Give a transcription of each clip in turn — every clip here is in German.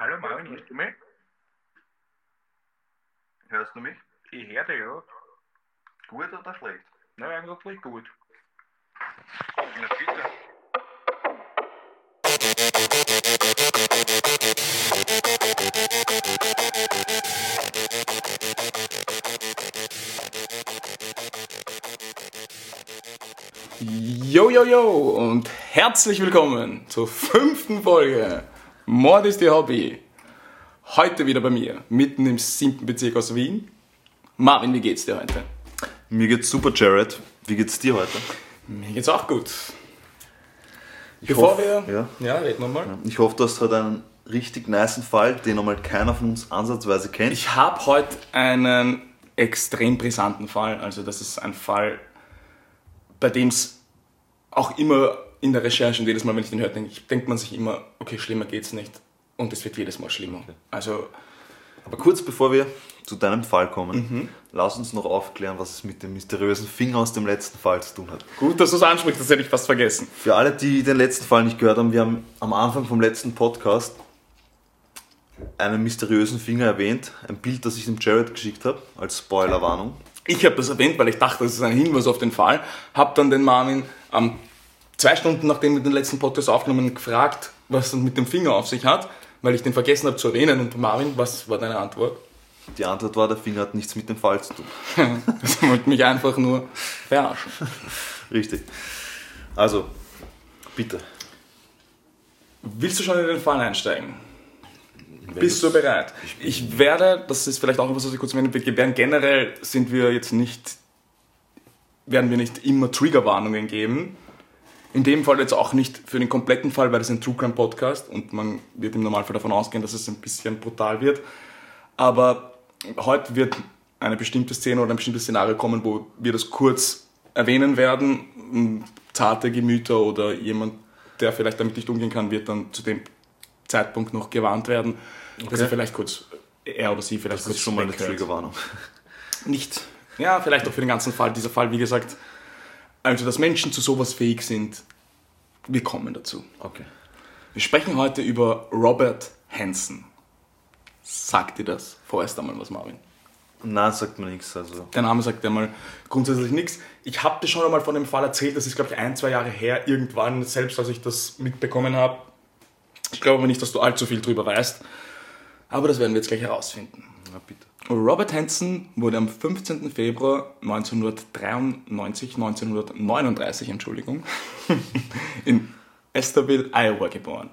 Hallo Marvin, hörst du mich? Hörst du mich? Ich höre dich, ja. Gut oder schlecht? Na, eigentlich gut. Na bitte. Yo, yo, yo und herzlich willkommen zur fünften Folge Mord ist Ihr Hobby. Heute wieder bei mir, mitten im siebten Bezirk aus Wien. Marvin, wie geht's dir heute? Mir geht's super, Jared. Wie geht's dir heute? Mir geht's auch gut. Ich Bevor hoff- wir... Ja. ja, reden wir mal. Ich hoffe, du hast heute einen richtig niceen Fall, den nochmal keiner von uns ansatzweise kennt. Ich habe heute einen extrem brisanten Fall. Also das ist ein Fall, bei dem es auch immer in der Recherche und jedes Mal, wenn ich den höre, denke denkt man sich immer, okay, schlimmer geht's nicht. Und es wird jedes Mal schlimmer. Also Aber kurz bevor wir zu deinem Fall kommen, Mhm. lass uns noch aufklären, was es mit dem mysteriösen Finger aus dem letzten Fall zu tun hat. gut, dass du es ansprichst, das hätte ich fast vergessen. Für alle, die den letzten Fall nicht gehört haben, wir haben am Anfang vom letzten Podcast einen mysteriösen Finger erwähnt. Ein Bild, das ich dem Jared geschickt habe, als Spoilerwarnung. Ich habe das erwähnt, weil ich dachte, das ist ein Hinweis auf den Fall. Habe dann den Marvin am zwei Stunden nachdem wir den letzten Podcast aufgenommen haben, gefragt, was dann mit dem Finger auf sich hat, weil ich den vergessen habe zu erwähnen. Und Marvin, was war deine Antwort? Die Antwort war, der Finger hat nichts mit dem Fall zu tun. Das wollte mich einfach nur verarschen. Richtig. Also, bitte. Willst du schon in den Fall einsteigen? Bist du bereit? Ich werde, das ist vielleicht auch etwas, was ich kurz erwähnen will, werden generell sind wir jetzt nicht, werden wir nicht immer Triggerwarnungen geben. In dem Fall jetzt auch nicht für den kompletten Fall, weil das ein True Crime Podcast und man wird im Normalfall davon ausgehen, dass es ein bisschen brutal wird. Aber heute wird eine bestimmte Szene oder ein bestimmtes Szenario kommen, wo wir das kurz erwähnen werden. M, Zarte Gemüter oder jemand, der vielleicht damit nicht umgehen kann, wird dann zu dem Zeitpunkt noch gewarnt werden, dass er vielleicht kurz, er oder sie vielleicht Das kurz ist schon mal eine. Triggerwarnung. Nicht. Ja, vielleicht auch für den ganzen Fall. Dieser Fall, wie gesagt, also dass Menschen zu sowas fähig sind, wir kommen dazu. Okay. Wir sprechen heute über Robert Hansen. Sagt dir das vorerst einmal was, Marvin? Nein, sagt mir nichts. Also, Der Name sagt ja mal grundsätzlich nichts. Ich habe dir schon einmal von dem Fall erzählt, das ist, glaube ich, ein, zwei Jahre her, irgendwann, selbst als ich das mitbekommen habe. Ich glaube aber nicht, dass du allzu viel drüber weißt. Aber das werden wir jetzt gleich herausfinden. na bitte. Robert Hansen wurde am 15. Februar 1993, 1939, Entschuldigung, in Esterville, Iowa geboren.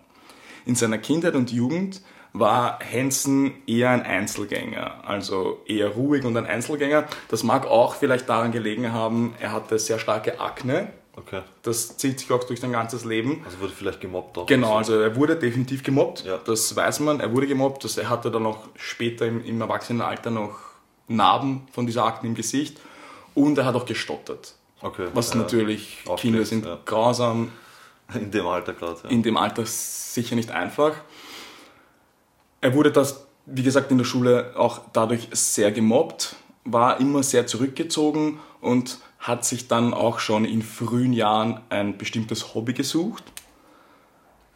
In seiner Kindheit und Jugend war Hansen eher ein Einzelgänger, also eher ruhig und ein Einzelgänger. Das mag auch vielleicht daran gelegen haben, er hatte sehr starke Akne. Okay. Das zieht sich auch durch sein ganzes Leben. Also wurde vielleicht gemobbt auch. Genau, also er wurde definitiv gemobbt, Ja. das weiß man. Er wurde gemobbt, das, er hatte dann auch später im, im Erwachsenenalter noch Narben von dieser Akne im Gesicht und er hat auch gestottert. Okay. Was ja. natürlich, Kinder sind ja. grausam, In dem Alter gerade. Ja. in dem Alter sicher nicht einfach. Er wurde das, wie gesagt, in der Schule auch dadurch sehr gemobbt, war immer sehr zurückgezogen und hat sich dann auch schon in frühen Jahren ein bestimmtes Hobby gesucht.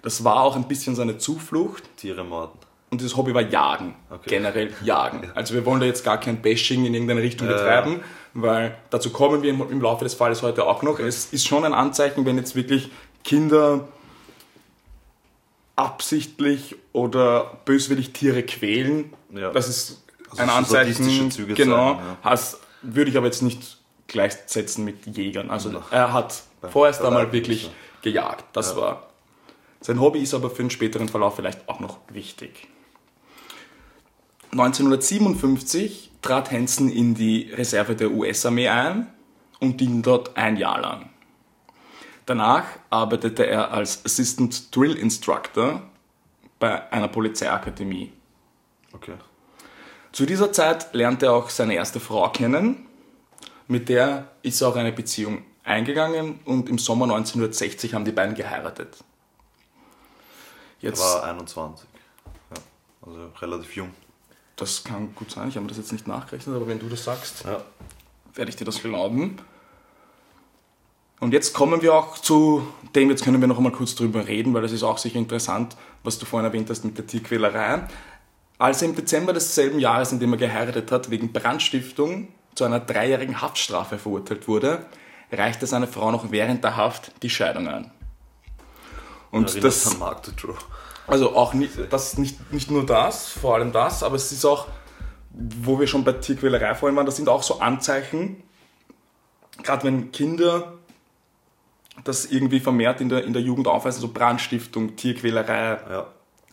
Das war auch ein bisschen seine Zuflucht Tiere morden. und dieses Hobby war Jagen. Okay. Generell Jagen. Also wir wollen da jetzt gar kein Bashing in irgendeine Richtung Ja, betreiben, weil dazu kommen wir im, Laufe des Falles heute auch noch. Es ist schon ein Anzeichen, wenn jetzt wirklich Kinder absichtlich oder böswillig Tiere quälen. Ja. Das ist Also ein Anzeichen. Züge genau. zeigen, ja. Has, würde ich aber jetzt nicht gleichsetzen mit Jägern. Also Ja. er hat vorerst einmal wirklich nicht, gejagt. Das Ja. war sein Hobby ist aber für den späteren Verlauf vielleicht auch noch wichtig. 1957 trat Hansen in die Reserve der US-Armee ein und diente dort ein Jahr lang. Danach arbeitete er als Assistant Drill Instructor bei einer Polizeiakademie. Okay. Zu dieser Zeit lernte er auch seine erste Frau kennen, mit der ist er auch eine Beziehung eingegangen und im Sommer 1960 haben die beiden geheiratet. Er Jetzt, war 21. Ja. Also relativ jung. das kann gut sein, ich habe mir das jetzt nicht nachgerechnet, aber wenn du das sagst, Ja. werde ich dir das glauben. Und jetzt kommen wir auch zu dem, jetzt können wir noch einmal kurz drüber reden, weil das ist auch sicher interessant, was du vorhin erwähnt hast mit der Tierquälerei. Als er im Dezember desselben Jahres, in dem er geheiratet hat, wegen Brandstiftung zu einer dreijährigen Haftstrafe verurteilt wurde, reichte seine Frau noch während der Haft die Scheidung ein. Und Erinnert das, also auch nicht, das nicht, nicht nur das, vor allem das, aber es ist auch, wo wir schon bei Tierquälerei vorhin waren, das sind auch so Anzeichen, gerade wenn Kinder das irgendwie vermehrt in der, in der Jugend aufweisen, so Brandstiftung, Tierquälerei, Ja,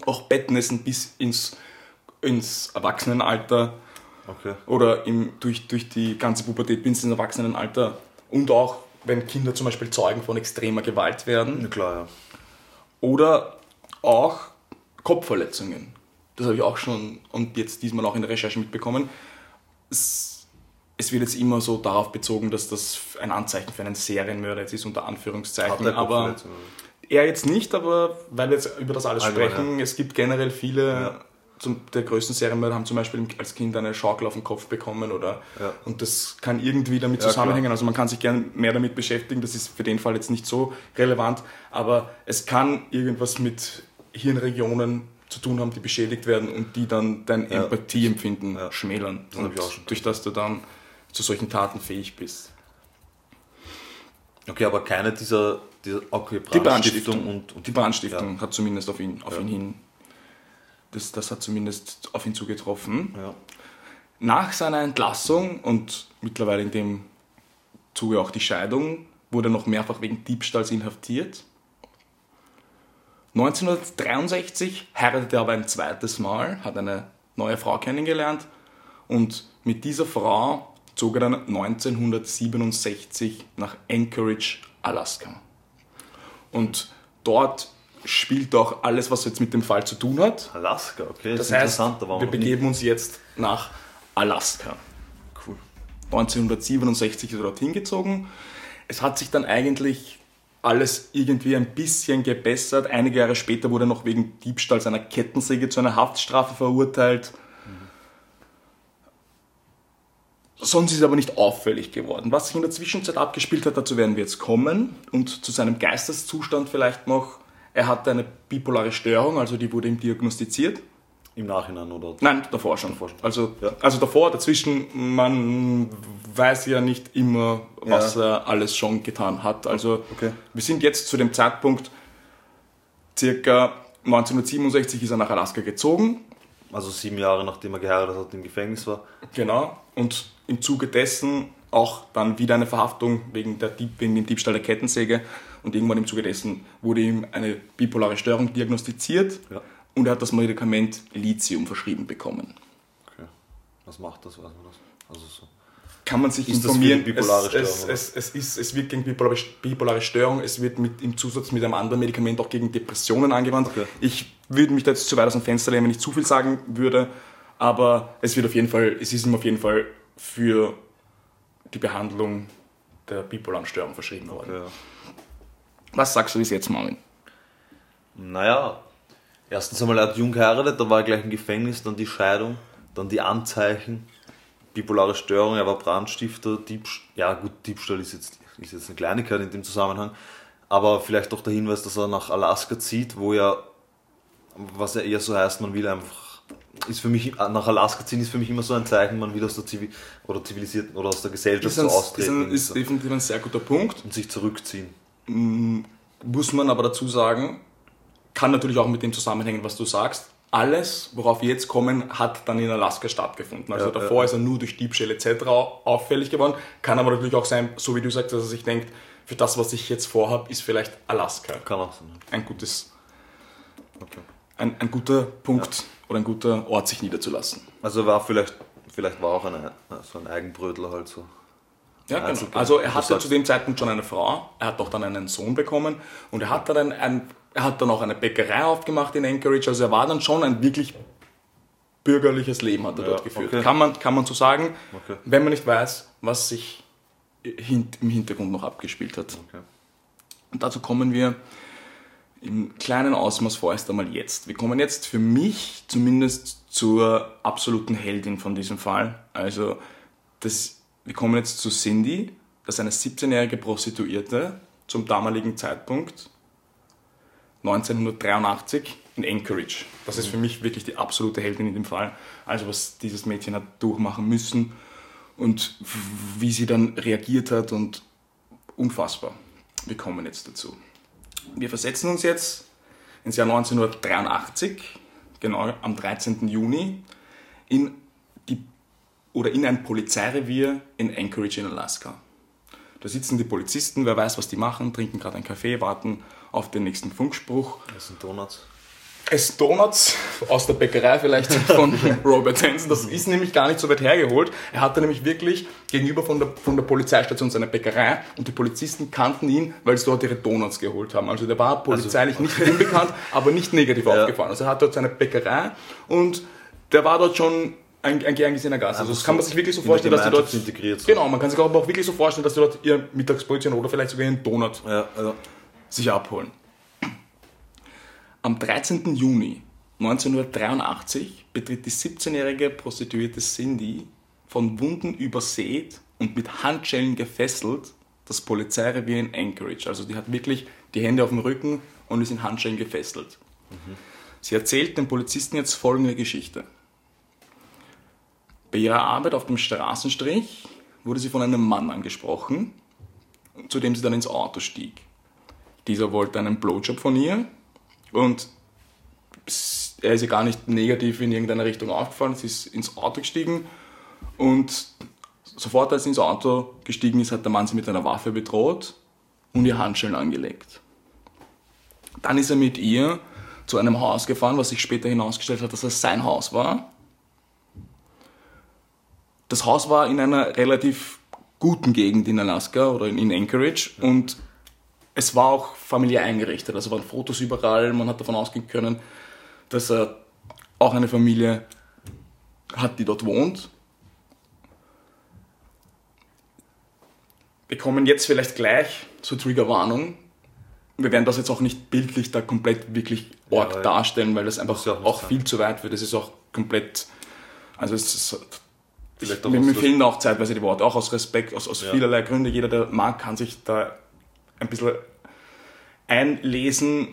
auch Bettnässen bis ins, ins Erwachsenenalter okay. oder im, durch, durch die ganze Pubertät bis ins Erwachsenenalter und auch wenn Kinder zum Beispiel Zeugen von extremer Gewalt werden Ja, klar, ja. oder auch Kopfverletzungen. Das habe ich auch schon und jetzt diesmal auch in der Recherche mitbekommen. Es, es wird jetzt immer so darauf bezogen, dass das ein Anzeichen für einen Serienmörder jetzt ist, unter Anführungszeichen. Aber er jetzt nicht, aber weil wir jetzt über das alles Allgemein, sprechen, es gibt generell viele, Ja. Zum, der größten Serienmörder haben zum Beispiel als Kind eine Schaukel auf den Kopf bekommen oder Ja. und das kann irgendwie damit Ja, zusammenhängen. Also man kann sich gerne mehr damit beschäftigen, das ist für den Fall jetzt nicht so relevant, aber es kann irgendwas mit Hirnregionen zu tun haben, die beschädigt werden und die dann dein Ja. Empathieempfinden schmälern. Das und durch das du dann zu solchen Taten fähig bist. Okay, aber keine dieser, dieser okay, Die Brandstiftung Brandstiftung. und, und Die Brandstiftung hat zumindest auf ihn, auf ihn hin. Das, das hat zumindest auf ihn zugetroffen. Ja. Nach seiner Entlassung und mittlerweile in dem Zuge auch die Scheidung, wurde er noch mehrfach wegen Diebstahls inhaftiert. 1963 heiratete er aber ein zweites Mal, hat eine neue Frau kennengelernt und mit dieser Frau zog er dann 1967 nach Anchorage, Alaska. Und dort spielt auch alles, was jetzt mit dem Fall zu tun hat. Alaska, okay, das, Das ist heißt, interessant. Da wir noch nie. begeben uns jetzt nach Alaska. Cool. 1967 ist er dorthin gezogen. Es hat sich dann eigentlich alles irgendwie ein bisschen gebessert. Einige Jahre später wurde er noch wegen Diebstahls einer Kettensäge zu einer Haftstrafe verurteilt. Sonst ist er aber nicht auffällig geworden. Was sich in der Zwischenzeit abgespielt hat, dazu werden wir jetzt kommen. Und zu seinem Geisteszustand vielleicht noch. Er hatte eine bipolare Störung, also die wurde ihm diagnostiziert. Im Nachhinein oder? Nein, davor schon. Davor schon. Also, Ja. also davor, dazwischen, man weiß ja nicht immer, was er alles schon getan hat. Also Okay. wir sind jetzt zu dem Zeitpunkt, circa 1967 ist er nach Alaska gezogen. Also sieben Jahre nachdem er geheiratet hat, im Gefängnis war. Genau. Und im Zuge dessen auch dann wieder eine Verhaftung wegen, der Dieb, wegen dem Diebstahl der Kettensäge. Und irgendwann im Zuge dessen wurde ihm eine bipolare Störung diagnostiziert. Ja. Und er hat das Medikament Lithium verschrieben bekommen. Okay. Was macht das? Weiß man das? Also so. kann man sich Ist informieren. bipolare es, Störung, es, oder? es, es, ist, es wird gegen bipolare, bipolare Störung, es wird mit, im Zusatz mit einem anderen Medikament auch gegen Depressionen angewandt. Okay. Ich würde mich da jetzt zu weit aus dem Fenster lehnen, wenn ich zu viel sagen würde, aber es wird auf jeden Fall, es ist ihm auf jeden Fall für die Behandlung der bipolaren Störung verschrieben worden. Ja. Was sagst du bis jetzt, Marvin? Naja, erstens einmal, er hat jung geheiratet, da war er gleich im Gefängnis, dann die Scheidung, dann die Anzeichen, bipolare Störung, er war Brandstifter, Diebstahl, ja gut, Diebstahl ist jetzt, ist jetzt eine Kleinigkeit in dem Zusammenhang, aber vielleicht doch der Hinweis, dass er nach Alaska zieht, wo ja, was ja eher so heißt, man will einfach, ist für mich, nach Alaska ziehen ist für mich immer so ein Zeichen, man will aus der Zivil oder zivilisierten oder aus der Gesellschaft Ist, so ein, ist, austreten ein, ist definitiv ein sehr guter Punkt. und sich zurückziehen. Muss man aber dazu sagen, kann natürlich auch mit dem zusammenhängen, was du sagst. Alles, worauf wir jetzt kommen, hat dann in Alaska stattgefunden. Also Ja, davor ja. ist er nur durch Diebstähle etc. auffällig geworden. Kann aber natürlich auch sein, so wie du sagst, dass er sich denkt, für das, was ich jetzt vorhabe, ist vielleicht Alaska Kann auch sein. ein, gutes, Okay. ein, ein guter Punkt oder ein guter Ort, sich niederzulassen. Also war vielleicht, vielleicht war auch eine, so ein Eigenbrötler halt so. Ja, genau. Einzelperson. Also er hatte zu dem Zeitpunkt schon eine Frau, er hat auch dann einen Sohn bekommen und er hat dann, ein, er hat dann auch eine Bäckerei aufgemacht in Anchorage, also er war dann schon ein wirklich bürgerliches Leben hat er Ja, dort geführt. okay. Kann, man, kann man so sagen, Okay. wenn man nicht weiß, was sich hin, im Hintergrund noch abgespielt hat. Okay. Und dazu kommen wir im kleinen Ausmaß vorerst einmal jetzt. Wir kommen jetzt für mich zumindest zur absoluten Heldin von diesem Fall. Also das, wir kommen jetzt zu Cindy, dass eine 17-jährige Prostituierte zum damaligen Zeitpunkt 1983 in Anchorage. Das ist für mich wirklich die absolute Heldin in dem Fall. Also was dieses Mädchen hat durchmachen müssen und wie sie dann reagiert hat und unfassbar. Wir kommen jetzt dazu. Wir versetzen uns jetzt ins Jahr 1983, genau am 13. Juni, in, die, oder in ein Polizeirevier in Anchorage in Alaska. Da sitzen die Polizisten, wer weiß, was die machen, trinken gerade einen Kaffee, warten auf den nächsten Funkspruch. Sind Donuts. Es Donuts aus der Bäckerei vielleicht von Robert Hansen. Das ist nämlich gar nicht so weit hergeholt. Er hatte nämlich wirklich gegenüber von der, von der Polizeistation seine Bäckerei und die Polizisten kannten ihn, weil sie dort ihre Donuts geholt haben. Also der war polizeilich nicht unbekannt, aber nicht negativ Ja. aufgefallen. Also er hat dort seine Bäckerei und der war dort schon ein, ein gern gesehener Gast. Also das kann man sich wirklich so vorstellen, dass die dort... Integriert sind. Genau, man kann sich aber auch wirklich so vorstellen, dass die dort ihr Mittagsbrötchen oder vielleicht sogar ihren Donut Ja, ja. sich abholen. Am 13. Juni 1983 betritt die 17-jährige Prostituierte Cindy, von Wunden übersät und mit Handschellen gefesselt, das Polizeirevier in Anchorage. Also die hat wirklich die Hände auf dem Rücken und ist in Handschellen gefesselt. Sie erzählt den Polizisten jetzt folgende Geschichte. Bei ihrer Arbeit auf dem Straßenstrich wurde sie von einem Mann angesprochen, zu dem sie dann ins Auto stieg. Dieser wollte einen Blowjob von ihr und er ist ihr gar nicht negativ in irgendeiner Richtung aufgefallen. Sie ist ins Auto gestiegen und sofort als sie ins Auto gestiegen ist, hat der Mann sie mit einer Waffe bedroht und ihr Handschellen angelegt. Dann ist er mit ihr zu einem Haus gefahren, was sich später hinausgestellt hat, dass es sein Haus war. Das Haus war in einer relativ guten Gegend in Alaska oder in Anchorage und es war auch familiär eingerichtet. Also waren Fotos überall, man hat davon ausgehen können, dass er auch eine Familie hat, die dort wohnt. Wir kommen jetzt vielleicht gleich zur Triggerwarnung. Wir werden das jetzt auch nicht bildlich da komplett wirklich arg Ja, ja. darstellen, weil das einfach ja auch auch, viel zu weit wird. Das ist auch komplett, also es ist, Vielleicht ich, auch mir, mir fehlen auch zeitweise die Worte, auch aus Respekt, aus, aus Ja. vielerlei Gründen. Jeder, der mag, kann sich da ein bisschen einlesen.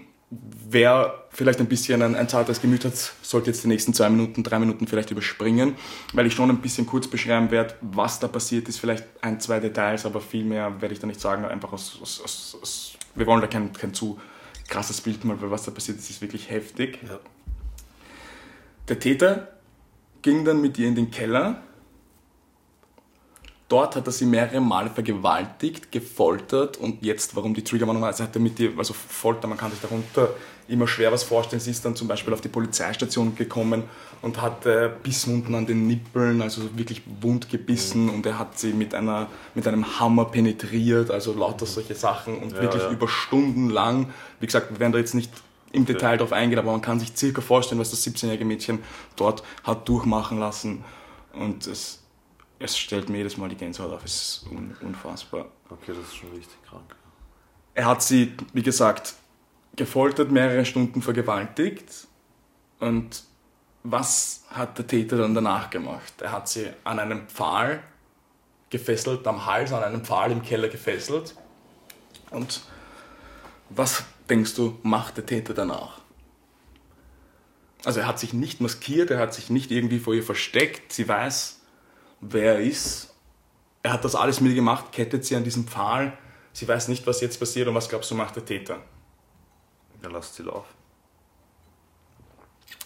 Wer vielleicht ein bisschen ein, ein zartes Gemüt hat, sollte jetzt die nächsten zwei Minuten, drei Minuten vielleicht überspringen, weil ich schon ein bisschen kurz beschreiben werde, was da passiert ist. Vielleicht ein, zwei Details, aber viel mehr werde ich da nicht sagen. Einfach aus, aus, aus, aus wir wollen da kein, kein zu krasses Bild mal, weil was da passiert ist, ist wirklich heftig. Ja. Der Täter ging dann mit ihr in den Keller. Dort hat er sie mehrere Male vergewaltigt, gefoltert und jetzt, warum die Triggerwarnung war, also hat er mit ihr, also Folter, man kann sich darunter immer schwer was vorstellen. Sie ist dann zum Beispiel auf die Polizeistation gekommen und hat äh, Bisswunden an den Nippeln, also wirklich wund gebissen und er hat sie mit, einer, mit einem Hammer penetriert, also lauter solche Sachen und Ja, wirklich ja. über Stunden lang. Wie gesagt, wir werden da jetzt nicht im Detail darauf eingehen, aber man kann sich circa vorstellen, was das 17-jährige Mädchen dort hat durchmachen lassen. Und es, es stellt mir jedes Mal die Gänsehaut auf. Es ist un, unfassbar. Okay, das ist schon richtig krank. Er hat sie, wie gesagt, gefoltert, mehrere Stunden vergewaltigt. Und was hat der Täter dann danach gemacht? Er hat sie an einem Pfahl gefesselt, am Hals, an einem Pfahl im Keller gefesselt. Und was denkst du, macht der Täter danach? Also er hat sich nicht maskiert, er hat sich nicht irgendwie vor ihr versteckt. Sie weiß, wer er ist. Er hat das alles mit ihr gemacht, kettet sie an diesem Pfahl. Sie weiß nicht, was jetzt passiert und was glaubst du, macht der Täter? Ja, lasst sie laufen.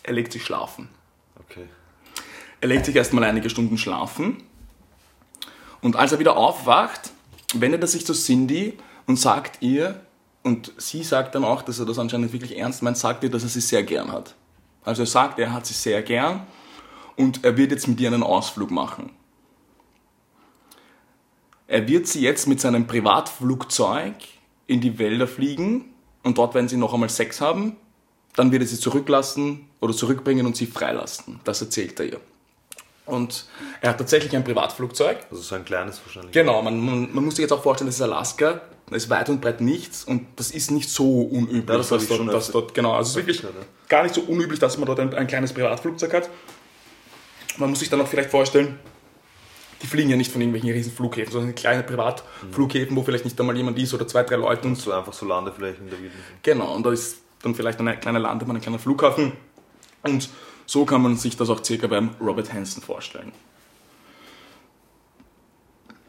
Er legt sich schlafen. Okay. Er legt sich erstmal einige Stunden schlafen. Und als er wieder aufwacht, wendet er sich zu Cindy und sagt ihr, und sie sagt dann auch, dass er das anscheinend wirklich ernst meint, sagt ihr, dass er sie sehr gern hat. Also er sagt, er hat sie sehr gern und er wird jetzt mit ihr einen Ausflug machen. Er wird sie jetzt mit seinem Privatflugzeug in die Wälder fliegen und dort werden sie noch einmal Sex haben. Dann wird er sie zurücklassen oder zurückbringen und sie freilassen. Das erzählt er ihr. Und er hat tatsächlich ein Privatflugzeug. Also so ein kleines wahrscheinlich. Genau, man, man, man muss sich jetzt auch vorstellen, das ist Alaska, da ist weit und breit nichts und das ist nicht so unüblich, Ja, das dass, dort, schon dass dort, genau, also wirklich gar nicht so unüblich, dass man dort ein, ein kleines Privatflugzeug hat. Man muss sich dann auch vielleicht vorstellen, die fliegen ja nicht von irgendwelchen riesen Flughäfen, sondern kleine Privatflughäfen, wo vielleicht nicht einmal jemand ist oder zwei, drei Leute und So einfach so Landeflächen in der Wildnis. Genau, und da ist dann vielleicht eine kleine Landebahn, ein kleiner Flughafen. Und so kann man sich das auch circa beim Robert Hansen vorstellen.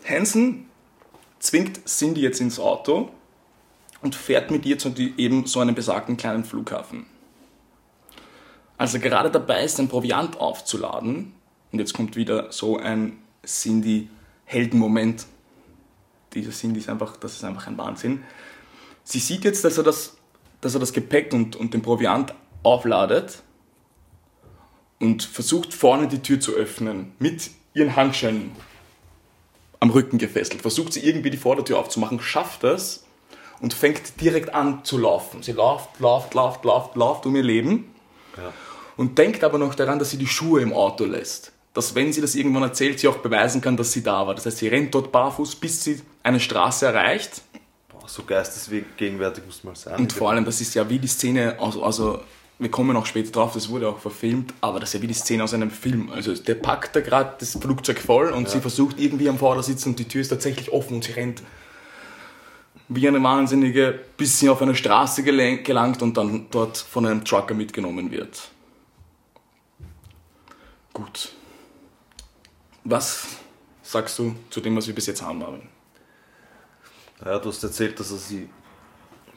Hansen zwingt Cindy jetzt ins Auto und fährt mit ihr zu eben so einem besagten kleinen Flughafen. Als er gerade dabei ist, den Proviant aufzuladen, und jetzt kommt wieder so ein Cindy-Heldenmoment. Diese Cindy ist einfach, das ist einfach ein Wahnsinn. Sie sieht jetzt, dass er das, dass er das Gepäck und, und den Proviant aufladet und versucht vorne die Tür zu öffnen mit ihren Handschellen am Rücken gefesselt. Versucht sie irgendwie die Vordertür aufzumachen, schafft es und fängt direkt an zu laufen. Sie läuft, läuft, läuft, läuft, läuft um ihr Leben Ja. und denkt aber noch daran, dass sie die Schuhe im Auto lässt. Dass, wenn sie das irgendwann erzählt, sie auch beweisen kann, dass sie da war. Das heißt, sie rennt dort barfuß, bis sie eine Straße erreicht. Boah, so geistesgegenwärtig muss man sein. Und vor allem, das ist ja wie die Szene, also, also wir kommen auch später drauf, das wurde auch verfilmt, aber das ist ja wie die Szene aus einem Film. Also der packt da gerade das Flugzeug voll und sie versucht irgendwie am Vordersitz und die Tür ist tatsächlich offen und sie rennt wie eine Wahnsinnige, bis sie auf eine Straße gelangt und dann dort von einem Trucker mitgenommen wird. Gut. Was sagst du zu dem, was wir bis jetzt haben, Marvin? Ja, du hast erzählt, dass er sie,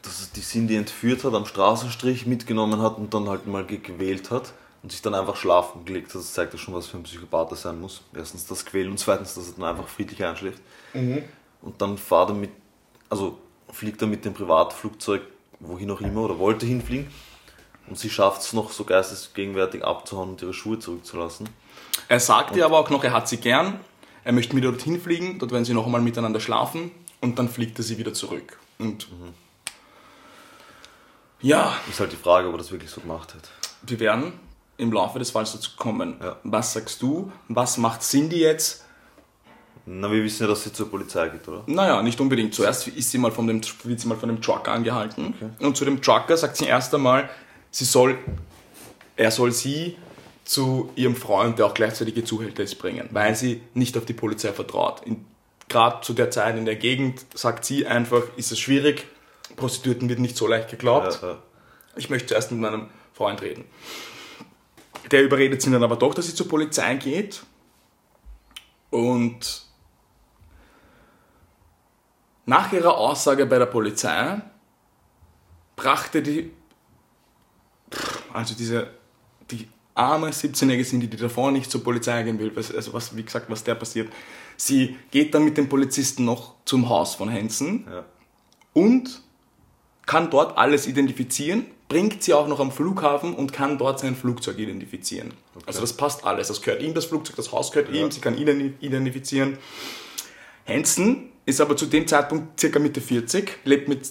dass er die Cindy entführt hat, am Straßenstrich mitgenommen hat und dann halt mal ge- gewählt hat und sich dann einfach schlafen gelegt hat. Das zeigt ja schon, was für ein Psychopath er sein muss. Erstens das Quälen und zweitens, dass er dann einfach friedlich einschläft. Und dann fahrt er mit, also fliegt er mit dem Privatflugzeug wohin auch immer oder wollte hinfliegen. Und sie schafft es noch so geistesgegenwärtig abzuhauen und ihre Schuhe zurückzulassen. Er sagt ihr aber auch noch, er hat sie gern, er möchte mit ihr dorthin fliegen, dort werden sie noch einmal miteinander schlafen und dann fliegt er sie wieder zurück. Und ja, Ist halt die Frage, ob er das wirklich so gemacht hat. wir werden im Laufe des Falls dazu kommen. Ja. Was sagst du? Was macht Cindy jetzt? Na, wir wissen ja, dass sie zur Polizei geht, oder? Naja, nicht unbedingt. Zuerst ist sie mal von dem, wird sie mal von dem Trucker angehalten. Und zu dem Trucker sagt sie erst einmal, sie soll, er soll sie zu ihrem Freund, der auch gleichzeitig ihr Zuhälter ist, bringen, weil sie nicht auf die Polizei vertraut. Gerade zu der Zeit in der Gegend sagt sie einfach, ist es schwierig, Prostituierten wird nicht so leicht geglaubt. Ja, ja. Ich möchte zuerst mit meinem Freund reden. Der überredet sie dann aber doch, dass sie zur Polizei geht. Und nach ihrer Aussage bei der Polizei brachte die, also diese, die arme 17-Jährige Cindy, die davor nicht zur Polizei gehen will, was- also was, wie gesagt, was der passiert. Sie geht dann mit dem Polizisten noch zum Haus von Hansen Ja. und kann dort alles identifizieren, bringt sie auch noch am Flughafen und kann dort sein Flugzeug identifizieren. Also das passt alles. Das gehört ihm, das Flugzeug, das Haus gehört ihm, sie kann ihn identifizieren. Hansen ist aber zu dem Zeitpunkt circa Mitte 40, lebt mit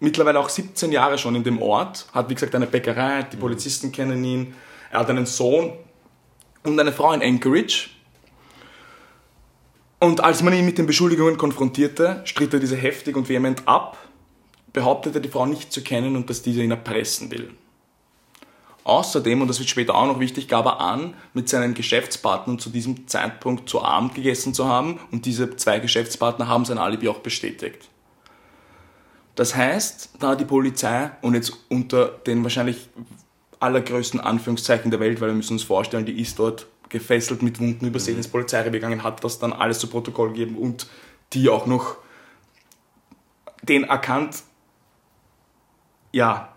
mittlerweile auch 17 Jahre schon in dem Ort, hat wie gesagt eine Bäckerei, die Polizisten kennen ihn, er hat einen Sohn und eine Frau in Anchorage. Und als man ihn mit den Beschuldigungen konfrontierte, stritt er diese heftig und vehement ab, behauptete die Frau nicht zu kennen und dass diese ihn erpressen will. Außerdem, und das wird später auch noch wichtig, gab er an, mit seinen Geschäftspartnern zu diesem Zeitpunkt zu Abend gegessen zu haben und diese zwei Geschäftspartner haben sein Alibi auch bestätigt. Das heißt, da die Polizei, und jetzt unter den wahrscheinlich allergrößten Anführungszeichen der Welt, weil wir müssen uns vorstellen, die ist dort gefesselt mit Wunden übersehen ins Polizeirevier gegangen, hat das dann alles zu Protokoll gegeben und die auch noch den erkannt, ja,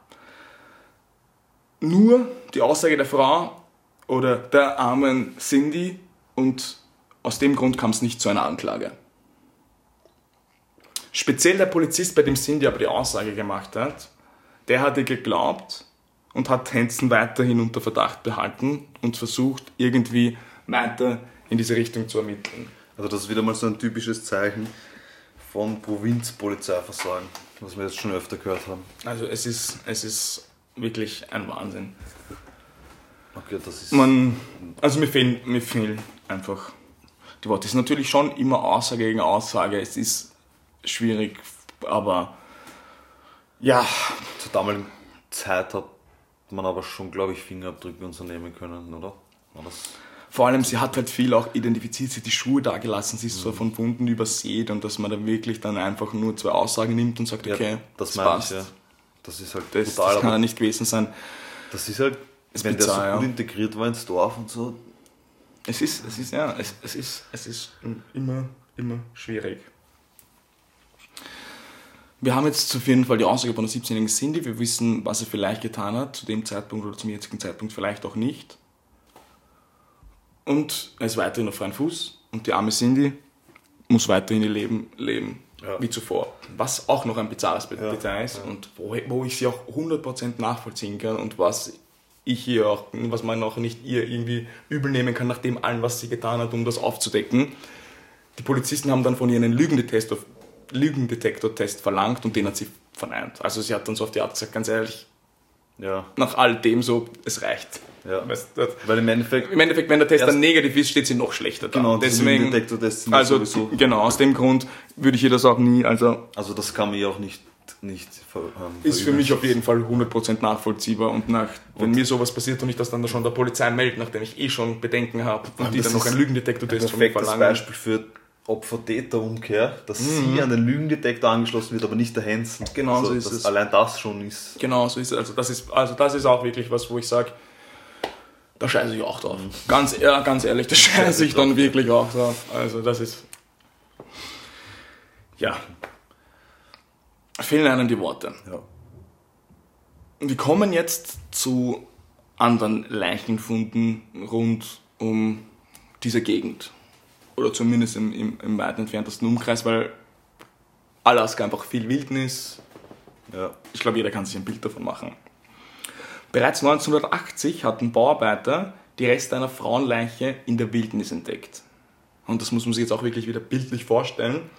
nur die Aussage der Frau oder der armen Cindy und aus dem Grund kam es nicht zu einer Anklage. Speziell der Polizist, bei dem Cindy aber die Aussage gemacht hat, der hat ihr geglaubt und hat Hansen weiterhin unter Verdacht behalten und versucht irgendwie weiter in diese Richtung zu ermitteln. Also das ist wieder mal so ein typisches Zeichen von Provinzpolizeiversagen, was wir jetzt schon öfter gehört haben. Also es ist, es ist wirklich ein Wahnsinn. Okay, das ist... Man, also mir fehlen, mir fehlen einfach die Worte. Es ist natürlich schon immer Aussage gegen Aussage. Es ist schwierig, aber ja, Zur damaligen Zeit hat man aber schon, glaube ich, Fingerabdrücke und so nehmen können, oder? Vor allem, sie hat halt viel auch identifiziert, sie hat die Schuhe da gelassen, sie ist Mhm. so von Wunden übersät und dass man da wirklich dann einfach nur zwei Aussagen nimmt und sagt, Ja, okay, das das passt. ich, ja. Das ist halt Das, brutal, das kann er nicht gewesen sein. das ist halt, Ist wenn bizarr, der so gut ja. integriert war ins Dorf und so, Es ist, es ist, ja, es, es ist, es ist immer, immer schwierig. Wir haben jetzt auf jeden Fall die Aussage von der 17-jährigen Cindy. Wir wissen, was er vielleicht getan hat, zu dem Zeitpunkt oder zum jetzigen Zeitpunkt vielleicht auch nicht. Und er ist weiterhin auf freiem Fuß. Und die arme Cindy muss weiterhin ihr Leben leben, Ja. wie zuvor. Was auch noch ein bizarres Ja, Detail ist und wo, wo ich sie auch 100% nachvollziehen kann und was ich hier auch, was man auch nicht ihr irgendwie übel nehmen kann, nach dem allen, was sie getan hat, um das aufzudecken. Die Polizisten haben dann von ihr einen Lügendetest auf, Lügendetektor-Test verlangt und den hat sie verneint. Also sie hat dann so auf die Art gesagt, ganz ehrlich, ja, nach all dem so, es reicht. ja. Weißt Weil im Endeffekt, Im Endeffekt, wenn der Test dann negativ ist, steht sie noch schlechter da. genau, Deswegen, sind also sowieso, genau, aus dem Grund würde ich ihr das auch nie, also also das kann man ja auch nicht, nicht ver, ähm, ist für mich auf jeden Fall 100% nachvollziehbar und nach, wenn mir sowas passiert und ich das dann schon der Polizei melde, nachdem ich eh schon Bedenken habe und die dann noch einen Lügendetektor-Test von mir perfektes verlangen. Beispiel für Opfer-Täter-Umkehr, dass Mhm. sie an den Lügendetektor angeschlossen wird, aber nicht der Hansen. Genau also, so ist es. Allein das schon ist. Genau, so ist es. Also das ist, also das ist auch wirklich was, wo ich sage, da scheiße ich auch drauf. Ganz, ja, ganz ehrlich, da scheiße ich dann wirklich auch drauf. Also das ist. Ja. Fehlen einem die Worte. Ja. Wir kommen jetzt zu anderen Leichenfunden rund um diese Gegend. Oder zumindest im, im, im weit entferntesten Umkreis, weil Alaska einfach viel Wildnis. Ja. Ich glaube, jeder kann sich ein Bild davon machen. Bereits 1980 hatten Bauarbeiter die Reste einer Frauenleiche in der Wildnis entdeckt. Und das muss man sich jetzt auch wirklich wieder bildlich vorstellen.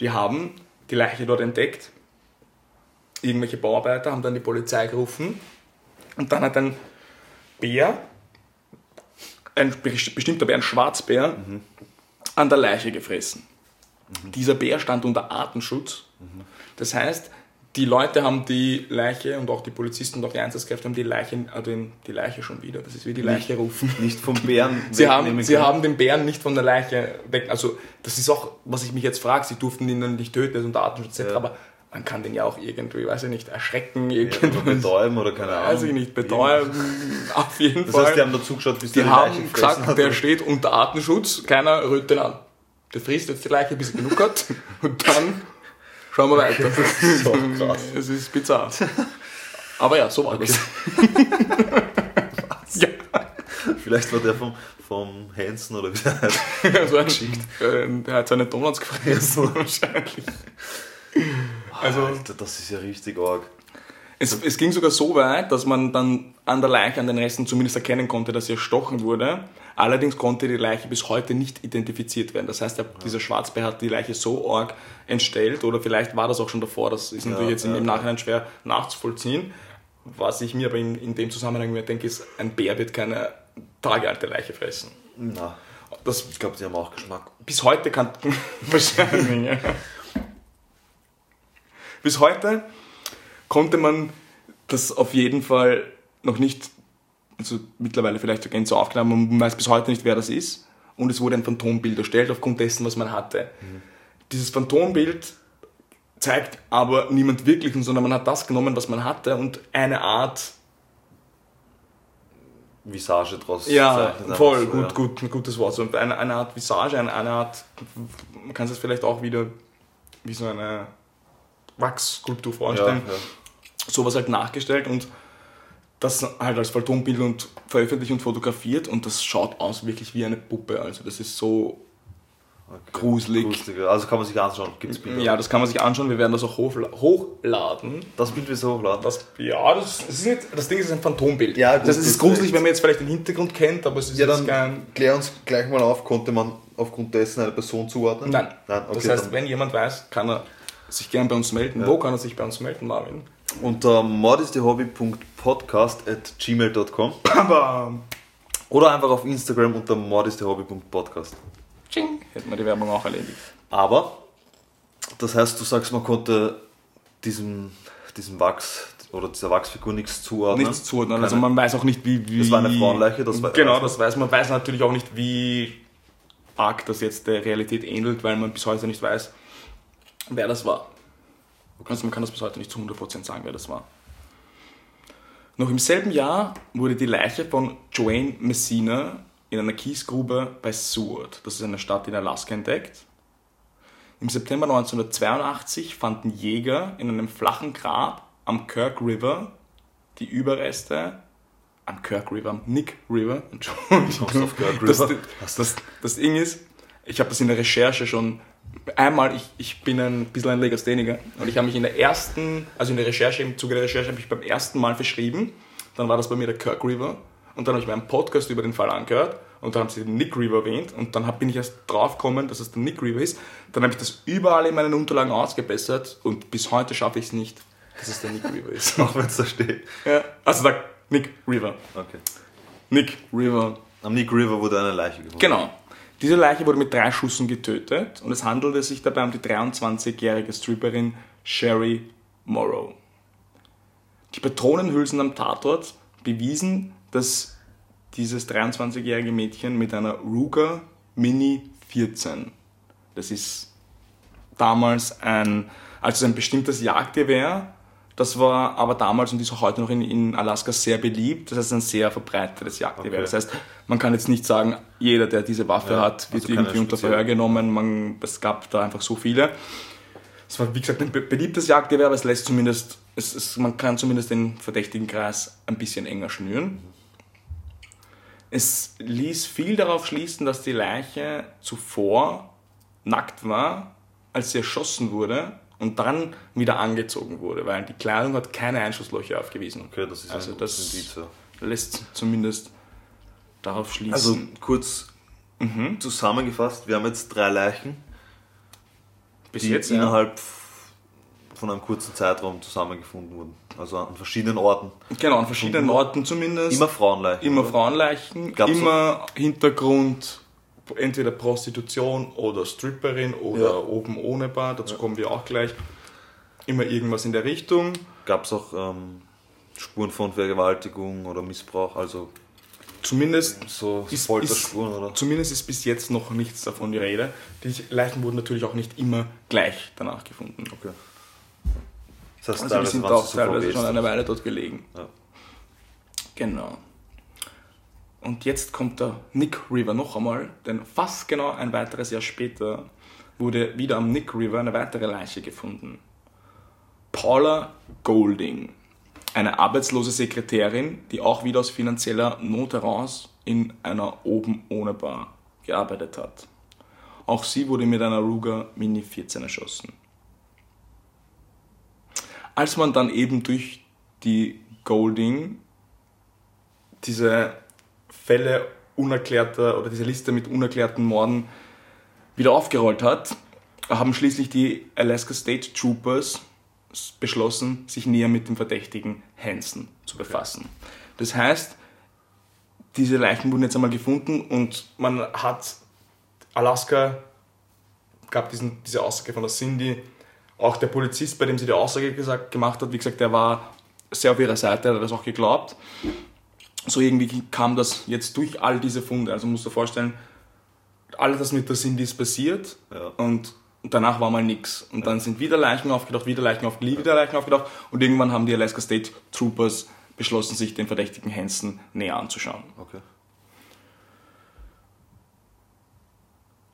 Die haben die Leiche dort entdeckt. Irgendwelche Bauarbeiter haben dann die Polizei gerufen. Und dann hat ein Bär, ein bestimmter Bär, ein Schwarzbär, an der Leiche gefressen. Dieser Bär stand unter Artenschutz. Das heißt, die Leute haben die Leiche und auch die Polizisten und auch die Einsatzkräfte haben die Leiche, den, die Leiche schon wieder. Das ist wie die Leiche rufen. Nicht vom Bären Sie haben, sie können. haben den Bären nicht von der Leiche weg. Also, das ist auch, was ich mich jetzt frage. Sie durften ihn dann nicht töten, er ist unter Artenschutz etc. Ja. Aber man kann den ja auch irgendwie, weiß ich nicht, erschrecken, ja, oder irgendwas. betäuben oder keine Ahnung. weiß ich nicht, betäuben. Auf jeden Das Fall. heißt, die haben dazu geschaut, bis Die der haben gesagt, hat. der steht unter Artenschutz, keiner rührt den an. Der frisst jetzt die Leiche, bis er genug hat und dann schauen wir weiter. so krass. Es ist bizarr. Aber ja, so war das. ja, Vielleicht war der vom, vom Hansen oder wie der heißt. so ein äh, Der hat seine Donuts gefressen wahrscheinlich. Also Alter, das ist ja richtig arg. es, es ging sogar so weit, dass man dann an der Leiche, an den Resten zumindest erkennen konnte, dass sie erstochen wurde. Allerdings konnte die Leiche bis heute nicht identifiziert werden. Das heißt, der, dieser Schwarzbär hat die Leiche so arg entstellt oder vielleicht war das auch schon davor. Das ist natürlich jetzt im, ja, im ja. Nachhinein schwer nachzuvollziehen. Was ich mir aber in, in dem Zusammenhang mir denke, ist, ein Bär wird keine tagealte Leiche fressen. Na, Das ich glaube, die haben auch Geschmack. bis heute kann wahrscheinlich. ja. Bis heute konnte man das auf jeden Fall noch nicht, also mittlerweile vielleicht sogar so aufgenommen, man weiß bis heute nicht, wer das ist. Und es wurde ein Phantombild erstellt aufgrund dessen, was man hatte. Dieses Phantombild zeigt aber niemand Wirklichen, sondern man hat das genommen, was man hatte und eine Art Visage draus Ja, voll, gut, ja. gut, ein gutes Wort. So eine, eine Art Visage, eine, eine Art, man kann es vielleicht auch wieder wie so eine Wachsskulptur Ja, vorstellen. ja. Sowas halt nachgestellt und das halt als Phantombild und veröffentlicht und fotografiert und das schaut aus wirklich wie eine Puppe. Also das ist so Okay. gruselig. Gruselig. Also kann man sich anschauen. Gibt's Bilder? Ja, das kann man sich anschauen. Wir werden das auch hochla- hochladen. Das Bild wir so hochladen. Das, ja, das, ist nicht, das Ding ist ein Phantombild. Ja, gut, das ist das gruselig, wenn man jetzt vielleicht den Hintergrund kennt, aber es ist ja, jetzt dann kein... klär uns gleich mal auf, konnte man aufgrund dessen eine Person zuordnen? Nein. Nein okay, das heißt, wenn jemand weiß, kann er sich gern bei uns melden. Wo kann er sich bei uns melden, Marvin? unter mordistehobby.podcast at gmail.com Aber oder einfach auf Instagram unter mordistehobby.podcast. Ching, hätten wir die Werbung auch erledigt. Aber, das heißt, du sagst, man konnte diesen, diesen Wachs, oder dieser Wachsfigur nichts zuordnen. nichts zuordnen. Also Keine- man weiß auch nicht, wie... wie Das war eine Frauenleiche, das war- Genau, das weiß man. Man weiß natürlich auch nicht, wie arg das jetzt der Realität ähnelt, weil man bis heute nicht weiß, wer das war. Also man kann das bis heute nicht zu 100% sagen, wer das war. Noch im selben Jahr wurde die Leiche von Joanne Messina in einer Kiesgrube bei Seward, das ist eine Stadt in Alaska, entdeckt. Im September 1982 fanden Jäger in einem flachen Grab am Kirk River die Überreste am Kirk River, am Nick River, Entschuldigung. auf Kirk Das, River. das, das, das Ding ist, ich habe das in der Recherche schon einmal, ich, ich bin ein bisschen ein Legastheniker und ich habe mich in der ersten, also in der Recherche, im Zuge der Recherche habe ich beim ersten Mal verschrieben, dann war das bei mir der Kirk River und dann habe ich meinen Podcast über den Fall angehört und dann haben sie den Nick River erwähnt und dann bin ich erst drauf gekommen, dass es der Nick River ist. Dann habe ich das überall in meinen Unterlagen ausgebessert und bis heute schaffe ich es nicht, dass es der Nick River ist. Auch wenn es da steht. ja, also der Nick River. Okay. Nick River. Am Nick River wurde eine Leiche gefunden. Genau. Diese Leiche wurde mit drei Schüssen getötet und es handelte sich dabei um die 23-jährige Stripperin Sherry Morrow. Die Patronenhülsen am Tatort bewiesen, dass dieses 23-jährige Mädchen mit einer Ruger Mini 14, das ist damals ein, also ein bestimmtes Jagdgewehr, das war aber damals und ist auch heute noch in, in Alaska sehr beliebt. Das heißt, ein sehr verbreitetes Jagdgewehr. Okay. Das heißt, man kann jetzt nicht sagen, jeder, der diese Waffe Ja, hat, wird also irgendwie unter. Verhör genommen. Man, es gab da einfach so viele. Es war, wie gesagt, ein be- beliebtes Jagdgewehr, aber es lässt zumindest, es, es, man kann zumindest den verdächtigen Kreis ein bisschen enger schnüren. Es ließ viel darauf schließen, dass die Leiche zuvor nackt war, als sie erschossen wurde und dann wieder angezogen wurde, weil die Kleidung hat keine Einschusslöcher aufgewiesen. Okay, das ist Also ein das- Indiz. Ja. Lässt zumindest darauf schließen. Also kurz Mhm. zusammengefasst, wir haben jetzt drei Leichen, bis die jetzt ja. innerhalb von einem kurzen Zeitraum zusammengefunden wurden. Also an verschiedenen Orten. Genau, an verschiedenen Orten zumindest. Immer Frauenleichen. immer oder? Frauenleichen, Gab's immer Hintergrund entweder Prostitution oder Stripperin oder Ja. oben ohne Bar, dazu kommen wir auch gleich. Immer irgendwas in der Richtung. Gab es auch ähm, Spuren von Vergewaltigung oder Missbrauch, also Zumindest so Ist- Folterspuren oder? Zumindest ist bis jetzt noch nichts davon die Rede. Die Leichen wurden natürlich auch nicht immer gleich danach gefunden. Okay. Das heißt, Also die sind auch teilweise schon eine Weile dort gelegen. Ja. Genau. Und jetzt kommt der Nick River noch einmal, denn fast genau ein weiteres Jahr später wurde wieder am Nick River eine weitere Leiche gefunden. Paula Golding, eine arbeitslose Sekretärin, die auch wieder aus finanzieller Not heraus in einer oben ohne Bar gearbeitet hat. Auch sie wurde mit einer Ruger Mini 14 erschossen. Als man dann eben durch die Golding diese Fälle unerklärter oder diese Liste mit unerklärten Morden wieder aufgerollt hat, haben schließlich die Alaska State Troopers beschlossen, sich näher mit dem Verdächtigen Hansen zu befassen. Das heißt, diese Leichen wurden jetzt einmal gefunden und man hat Alaska, gab diesen, diese Aussage von der Cindy, auch der Polizist, bei dem sie die Aussage gesagt, gemacht hat, wie gesagt, der war sehr auf ihrer Seite, er hat das auch geglaubt. So irgendwie kam das jetzt durch all diese Funde. Also musst du dir vorstellen, alles, was mit der Cindy ist passiert Ja. und danach war mal nichts. Und dann sind wieder Leichen aufgetaucht, wieder Leichen aufgetaucht, wieder Leichen aufgetaucht und irgendwann haben die Alaska State Troopers beschlossen, sich den verdächtigen Hansen näher anzuschauen. Okay.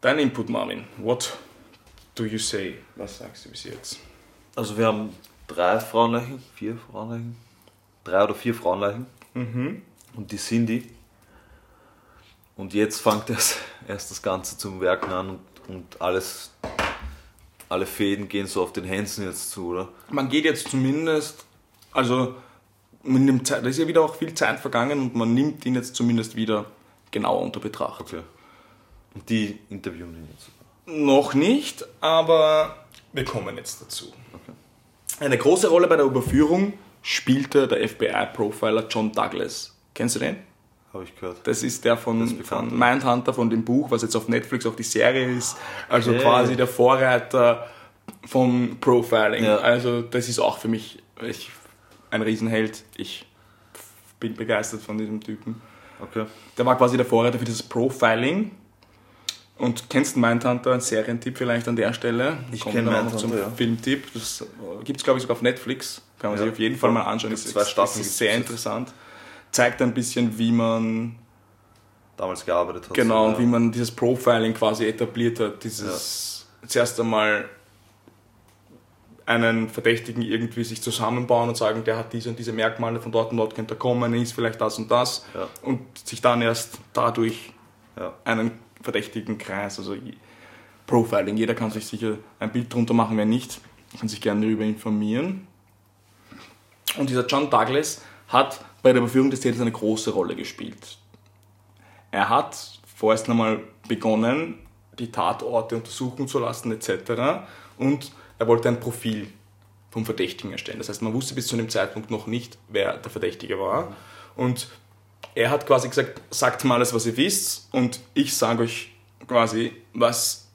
Dein Input, Marvin. What do you say? Was sagst du bis jetzt? Also wir haben drei Frauenleichen, vier Frauenleichen, drei oder vier Frauenleichen Mhm. Und die Cindy. Und jetzt fängt erst, erst das Ganze zum Werken an und, und alles, alle Fäden gehen so auf den Hansen jetzt zu, oder? Man geht jetzt zumindest, also man nimmt Zeit, da ist ja wieder auch viel Zeit vergangen und man nimmt ihn jetzt zumindest wieder genauer unter Betracht. Okay. Und die interviewen ihn jetzt. Noch nicht, aber wir kommen jetzt dazu. Eine große Rolle bei der Überführung spielte der FBI-Profiler John Douglas. Kennst du den? Habe ich gehört. Das ist der von, Das ist bekannt, von Mindhunter, von dem Buch, was jetzt auf Netflix auch die Serie ist. Also Okay. quasi der Vorreiter vom Profiling. Ja. Also das ist auch für mich, ich ein Riesenheld. Ich bin begeistert von diesem Typen. Okay. Der war quasi der Vorreiter für dieses Profiling. Und kennst du Mindhunter, ein Serientipp vielleicht an der Stelle? Ich Kommt kenn dann auch noch Mindhunter, zum ja. Filmtipp. Das gibt es, glaube ich, sogar auf Netflix. Kann man Ja. sich auf jeden Fall mal anschauen. Gibt's Ist zwei Staffeln, ist sehr interessant. Zeigt ein bisschen, wie man Damals gearbeitet hat. Genau, so, und wie man dieses Profiling quasi etabliert hat. Dieses zuerst einmal einen Verdächtigen irgendwie sich zusammenbauen und sagen, der hat diese und diese Merkmale, von dort und dort könnte er kommen, ist vielleicht das und das. Ja. Und sich dann erst dadurch Ja. einen verdächtigen Kreis, also Profiling. Jeder kann sich sicher ein Bild drunter machen, wer nicht, kann sich gerne darüber informieren. Und dieser John Douglas hat bei der Überführung des Täters eine große Rolle gespielt. Er hat vorerst einmal begonnen, die Tatorte untersuchen zu lassen etc. Und er wollte ein Profil vom Verdächtigen erstellen. Das heißt, man wusste bis zu dem Zeitpunkt noch nicht, wer der Verdächtige war. Und er hat quasi gesagt, sagt mal alles, was ihr wisst und ich sage euch quasi, was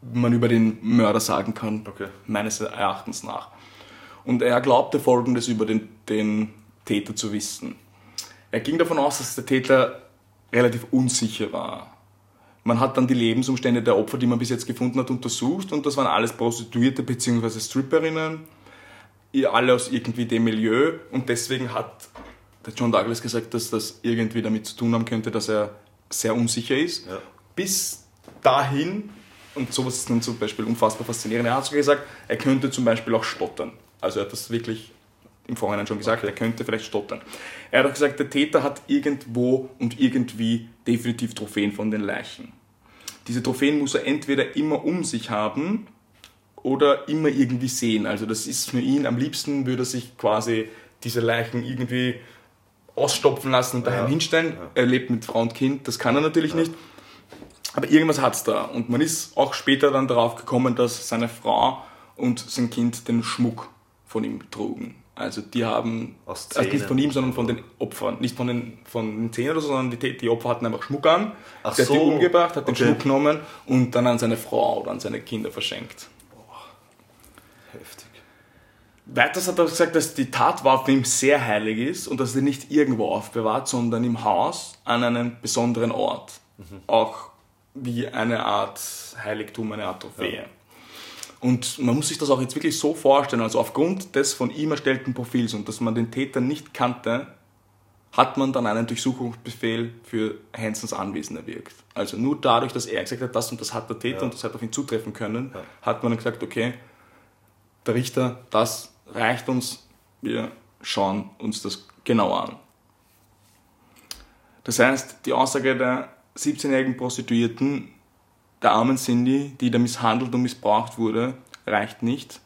man über den Mörder sagen kann, Okay. meines Erachtens nach. Und er glaubte folgendes über den, den Täter zu wissen. Er ging davon aus, dass der Täter relativ unsicher war. Man hat dann die Lebensumstände der Opfer, die man bis jetzt gefunden hat, untersucht und das waren alles Prostituierte bzw. Stripperinnen, alle aus irgendwie dem Milieu und deswegen hat der John Douglas gesagt, dass das irgendwie damit zu tun haben könnte, dass er sehr unsicher ist. Ja. Bis dahin, und sowas ist dann zum Beispiel unfassbar faszinierend, er hat sogar gesagt, er könnte zum Beispiel auch stottern. Also er hat das wirklich im Vorhinein schon gesagt, er könnte vielleicht stottern. Er hat auch gesagt, der Täter hat irgendwo und irgendwie definitiv Trophäen von den Leichen. Diese Trophäen muss er entweder immer um sich haben oder immer irgendwie sehen. Also das ist für ihn, am liebsten würde er sich quasi diese Leichen irgendwie ausstopfen lassen und daheim Ja. hinstellen. Er lebt mit Frau und Kind, das kann er natürlich nicht. Aber irgendwas hat es da. Und man ist auch später dann darauf gekommen, dass seine Frau und sein Kind den Schmuck von ihm trugen. Also die haben, also nicht von ihm, sondern von den Opfern. Nicht von den, von den Zähnen oder so, sondern die, die Opfer hatten einfach Schmuck an. Ach der hat die so. umgebracht, hat den Okay. Schmuck genommen und dann an seine Frau oder an seine Kinder verschenkt. Heftig. Weiters hat er gesagt, dass die Tatwaffe ihm sehr heilig ist und dass er nicht irgendwo aufbewahrt, sondern im Haus an einem besonderen Ort. Auch wie eine Art Heiligtum, eine Art Trophäe. Und man muss sich das auch jetzt wirklich so vorstellen, also aufgrund des von ihm erstellten Profils und dass man den Täter nicht kannte, hat man dann einen Durchsuchungsbefehl für Hansons Anwesen erwirkt. Also nur dadurch, dass er gesagt hat, das und das hat der Täter Ja. und das hat auf ihn zutreffen können, hat man dann gesagt, okay, der Richter, das reicht uns, wir schauen uns das genau an. Das heißt, die Aussage der 17-jährigen Prostituierten, der armen Cindy, die da misshandelt und missbraucht wurde, reicht nicht.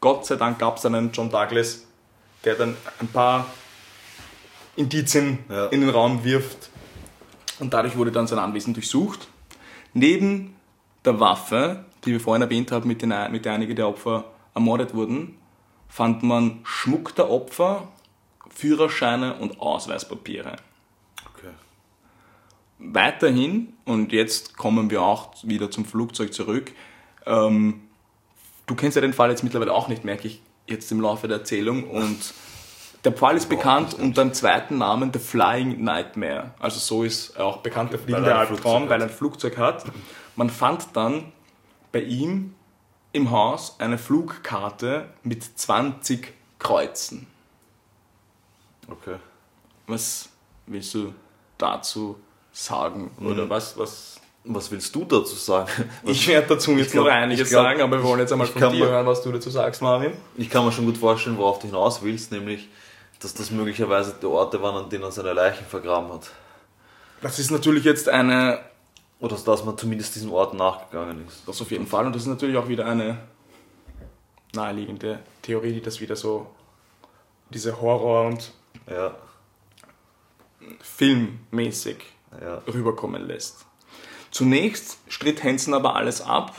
Gott sei Dank gab es einen John Douglas, der dann ein paar Indizien Ja. in den Raum wirft und dadurch wurde dann sein Anwesen durchsucht. Neben der Waffe, die wir vorhin erwähnt haben, mit, den, mit der einige der Opfer ermordet wurden, fand man Schmuck der Opfer, Führerscheine und Ausweispapiere. Weiterhin, und jetzt kommen wir auch wieder zum Flugzeug zurück, ähm, du kennst ja den Fall jetzt mittlerweile auch nicht, merke ich jetzt im Laufe der Erzählung, und der Fall ist bekannt unter dem zweiten Namen The Flying Nightmare. Also so ist er auch bekannt, der fliegende Albtraum, weil er ein Flugzeug hat. Man fand dann bei ihm im Haus eine Flugkarte mit 20 Kreuzen. Okay. Was willst du dazu sagen? Oder was, was Was willst du dazu sagen? Ich werde dazu jetzt glaub- noch einiges glaub- sagen, aber wir wollen jetzt einmal von dir hören, was du dazu sagst, Marvin. Ich kann mir schon gut vorstellen, worauf du hinaus willst, nämlich, dass das möglicherweise die Orte waren, an denen er seine Leichen vergraben hat. Das ist natürlich jetzt eine, Oder dass man zumindest diesen Orten nachgegangen ist. das auf jeden Fall, und das ist natürlich auch wieder eine naheliegende Theorie, die das wieder so, diese Horror- und Ja, filmmäßig ja. rüberkommen lässt. Zunächst stritt Hansen aber alles ab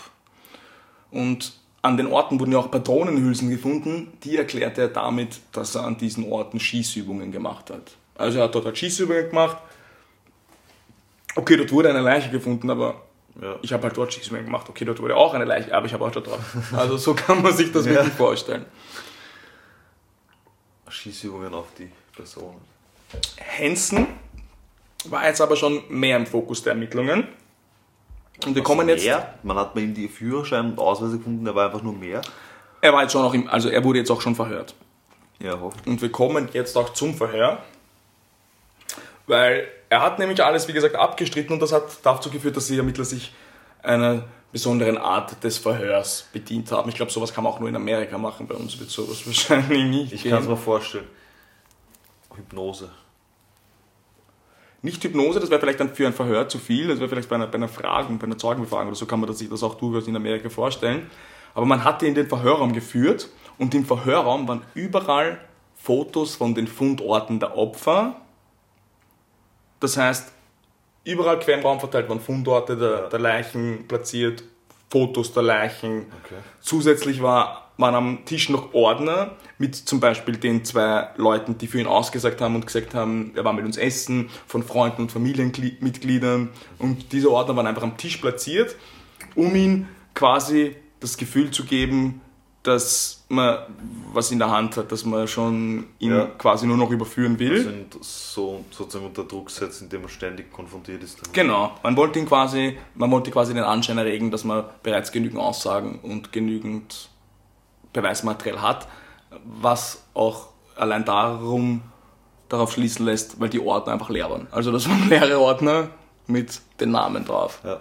und an den Orten wurden ja auch Patronenhülsen gefunden. Die erklärte er damit, dass er an diesen Orten Schießübungen gemacht hat. Also er hat dort halt Schießübungen gemacht. Okay, dort wurde eine Leiche gefunden, aber ja. ich habe halt dort Schießübungen gemacht. Okay, dort wurde auch eine Leiche, aber ich habe auch dort drauf. Also so kann man sich das wirklich vorstellen. Schießübungen auf die Personen. Hansen war jetzt aber schon mehr im Fokus der Ermittlungen. Und wir kommen Also jetzt. Mehr? Man hat bei ihm die Führerschein und Ausweise gefunden, er war einfach nur mehr. Er war jetzt schon auch im, also er wurde jetzt auch schon verhört. Ja, hoffentlich. Und wir kommen jetzt auch zum Verhör. Weil er hat nämlich alles, wie gesagt, abgestritten und das hat dazu geführt, dass die Ermittler sich einer besonderen Art des Verhörs bedient haben. Ich glaube, sowas kann man auch nur in Amerika machen. Bei uns wird sowas wahrscheinlich nicht Ich kann es mir vorstellen. Hypnose. Nicht Hypnose, das wäre vielleicht dann für ein Verhör zu viel, das wäre vielleicht bei einer, bei einer Fragen, bei einer Zeugenbefragung oder so kann man sich das auch durchaus in Amerika vorstellen. Aber man hat ihn in den Verhörraum geführt und im Verhörraum waren überall Fotos von den Fundorten der Opfer. Das heißt, überall quer im Raum verteilt waren Fundorte der, der Leichen platziert, Fotos der Leichen. Okay. Zusätzlich war, waren am Tisch noch Ordner mit zum Beispiel den zwei Leuten, die für ihn ausgesagt haben und gesagt haben, er war mit uns essen, von Freunden und Familienmitgliedern. Und diese Ordner waren einfach am Tisch platziert, um ihm quasi das Gefühl zu geben, dass man was in der Hand hat, dass man schon ihn Ja. quasi nur noch überführen will. Sind so sozusagen unter Druck setzen, indem man ständig konfrontiert ist. damit. Genau, man wollte ihn quasi, man wollte quasi den Anschein erregen, dass man bereits genügend Aussagen und genügend Beweismaterial hat, was auch allein darum darauf schließen lässt, weil die Ordner einfach leer waren. Also das waren leere Ordner mit den Namen drauf. Ja.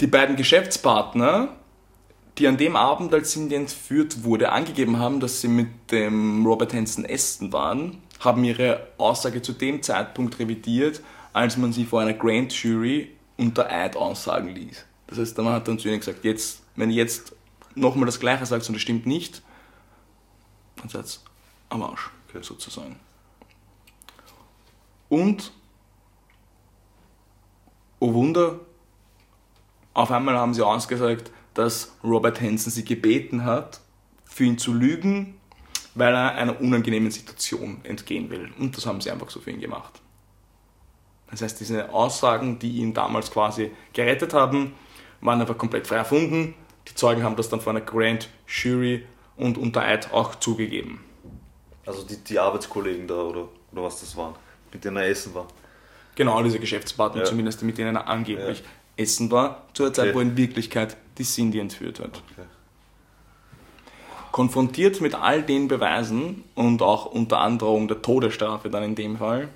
Die beiden Geschäftspartner, die an dem Abend, als Cindy entführt wurde, angegeben haben, dass sie mit dem Robert Hansen essen waren, haben ihre Aussage zu dem Zeitpunkt revidiert, als man sie vor einer Grand Jury unter Eid aussagen ließ. Das heißt, man hat dann zu ihnen gesagt, jetzt, wenn ihr jetzt nochmal das Gleiche sagt und es stimmt nicht, dann seid ihr am Arsch, sozusagen. Und, oh Wunder, auf einmal haben sie ausgesagt, dass Robert Hansen sie gebeten hat, für ihn zu lügen, weil er einer unangenehmen Situation entgehen will. Und das haben sie einfach so für ihn gemacht. Das heißt, diese Aussagen, die ihn damals quasi gerettet haben, waren einfach komplett frei erfunden. Die Zeugen haben das dann vor einer Grand Jury und unter Eid auch zugegeben. Also die, die Arbeitskollegen da oder, oder was das waren, mit denen er essen war. Genau, diese Geschäftspartner, Ja. zumindest mit denen er angeblich Ja. essen war, zu der Zeit, Okay. wo in Wirklichkeit die Cindy entführt hat. Okay. konfrontiert mit all den Beweisen und auch unter Androhung der Todesstrafe dann in dem Fall,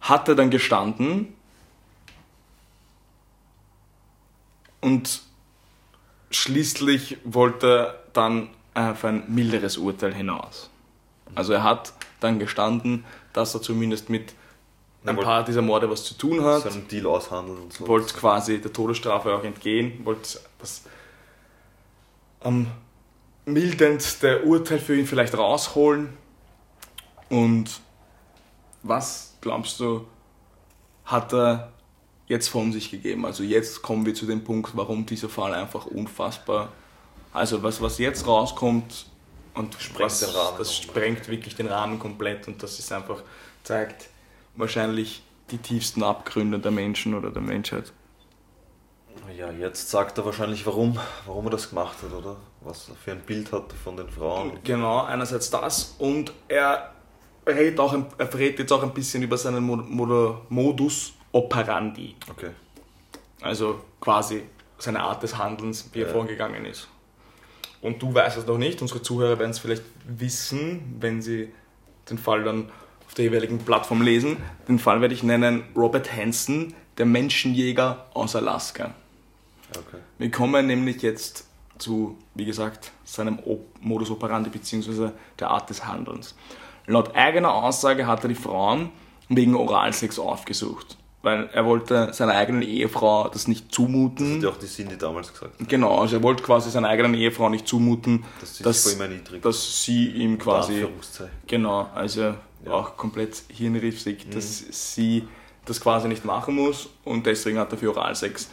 hat er dann gestanden und schließlich wollte er dann auf ein milderes Urteil hinaus. Also er hat dann gestanden, dass er zumindest mit ein paar dieser Morde was zu tun hat So einen Deal aushandeln und so. wollte quasi der Todesstrafe auch entgehen, wollte das am mildendste Urteil für ihn vielleicht rausholen. Und was glaubst du, hat er jetzt von sich gegeben? Also jetzt kommen wir zu dem Punkt, warum dieser Fall einfach unfassbar, also was, was jetzt rauskommt und Sprengt was, den Rahmen das sprengt wirklich den Rahmen komplett und das ist einfach, zeigt wahrscheinlich die tiefsten Abgründe der Menschen oder der Menschheit. Ja, jetzt sagt er wahrscheinlich, warum, warum er das gemacht hat, oder? Was er für ein Bild hatte von den Frauen. Genau, einerseits das und er redet auch, er verrät jetzt auch ein bisschen über seinen Mo- Mo- Modus operandi. Okay. Also quasi seine Art des Handelns, wie er Ja. vorgegangen ist. Und du weißt es noch nicht, unsere Zuhörer werden es vielleicht wissen, wenn sie den Fall dann auf der jeweiligen Plattform lesen. Den Fall werde ich nennen Robert Hansen, der Menschenjäger aus Alaska. Okay. Wir kommen nämlich jetzt zu, wie gesagt, seinem Modus operandi bzw. der Art des Handelns. Laut eigener Aussage hat er die Frauen wegen Oralsex aufgesucht, weil er wollte seiner eigenen Ehefrau das nicht zumuten. Hat ja auch die Cindy damals gesagt. Genau, also er wollte quasi seiner eigenen Ehefrau nicht zumuten, Dass sie dass, sich dass sie ihm quasi, genau, also Ja. auch komplett hirnrissig, dass sie das quasi nicht machen muss und deswegen hat er für Oralsex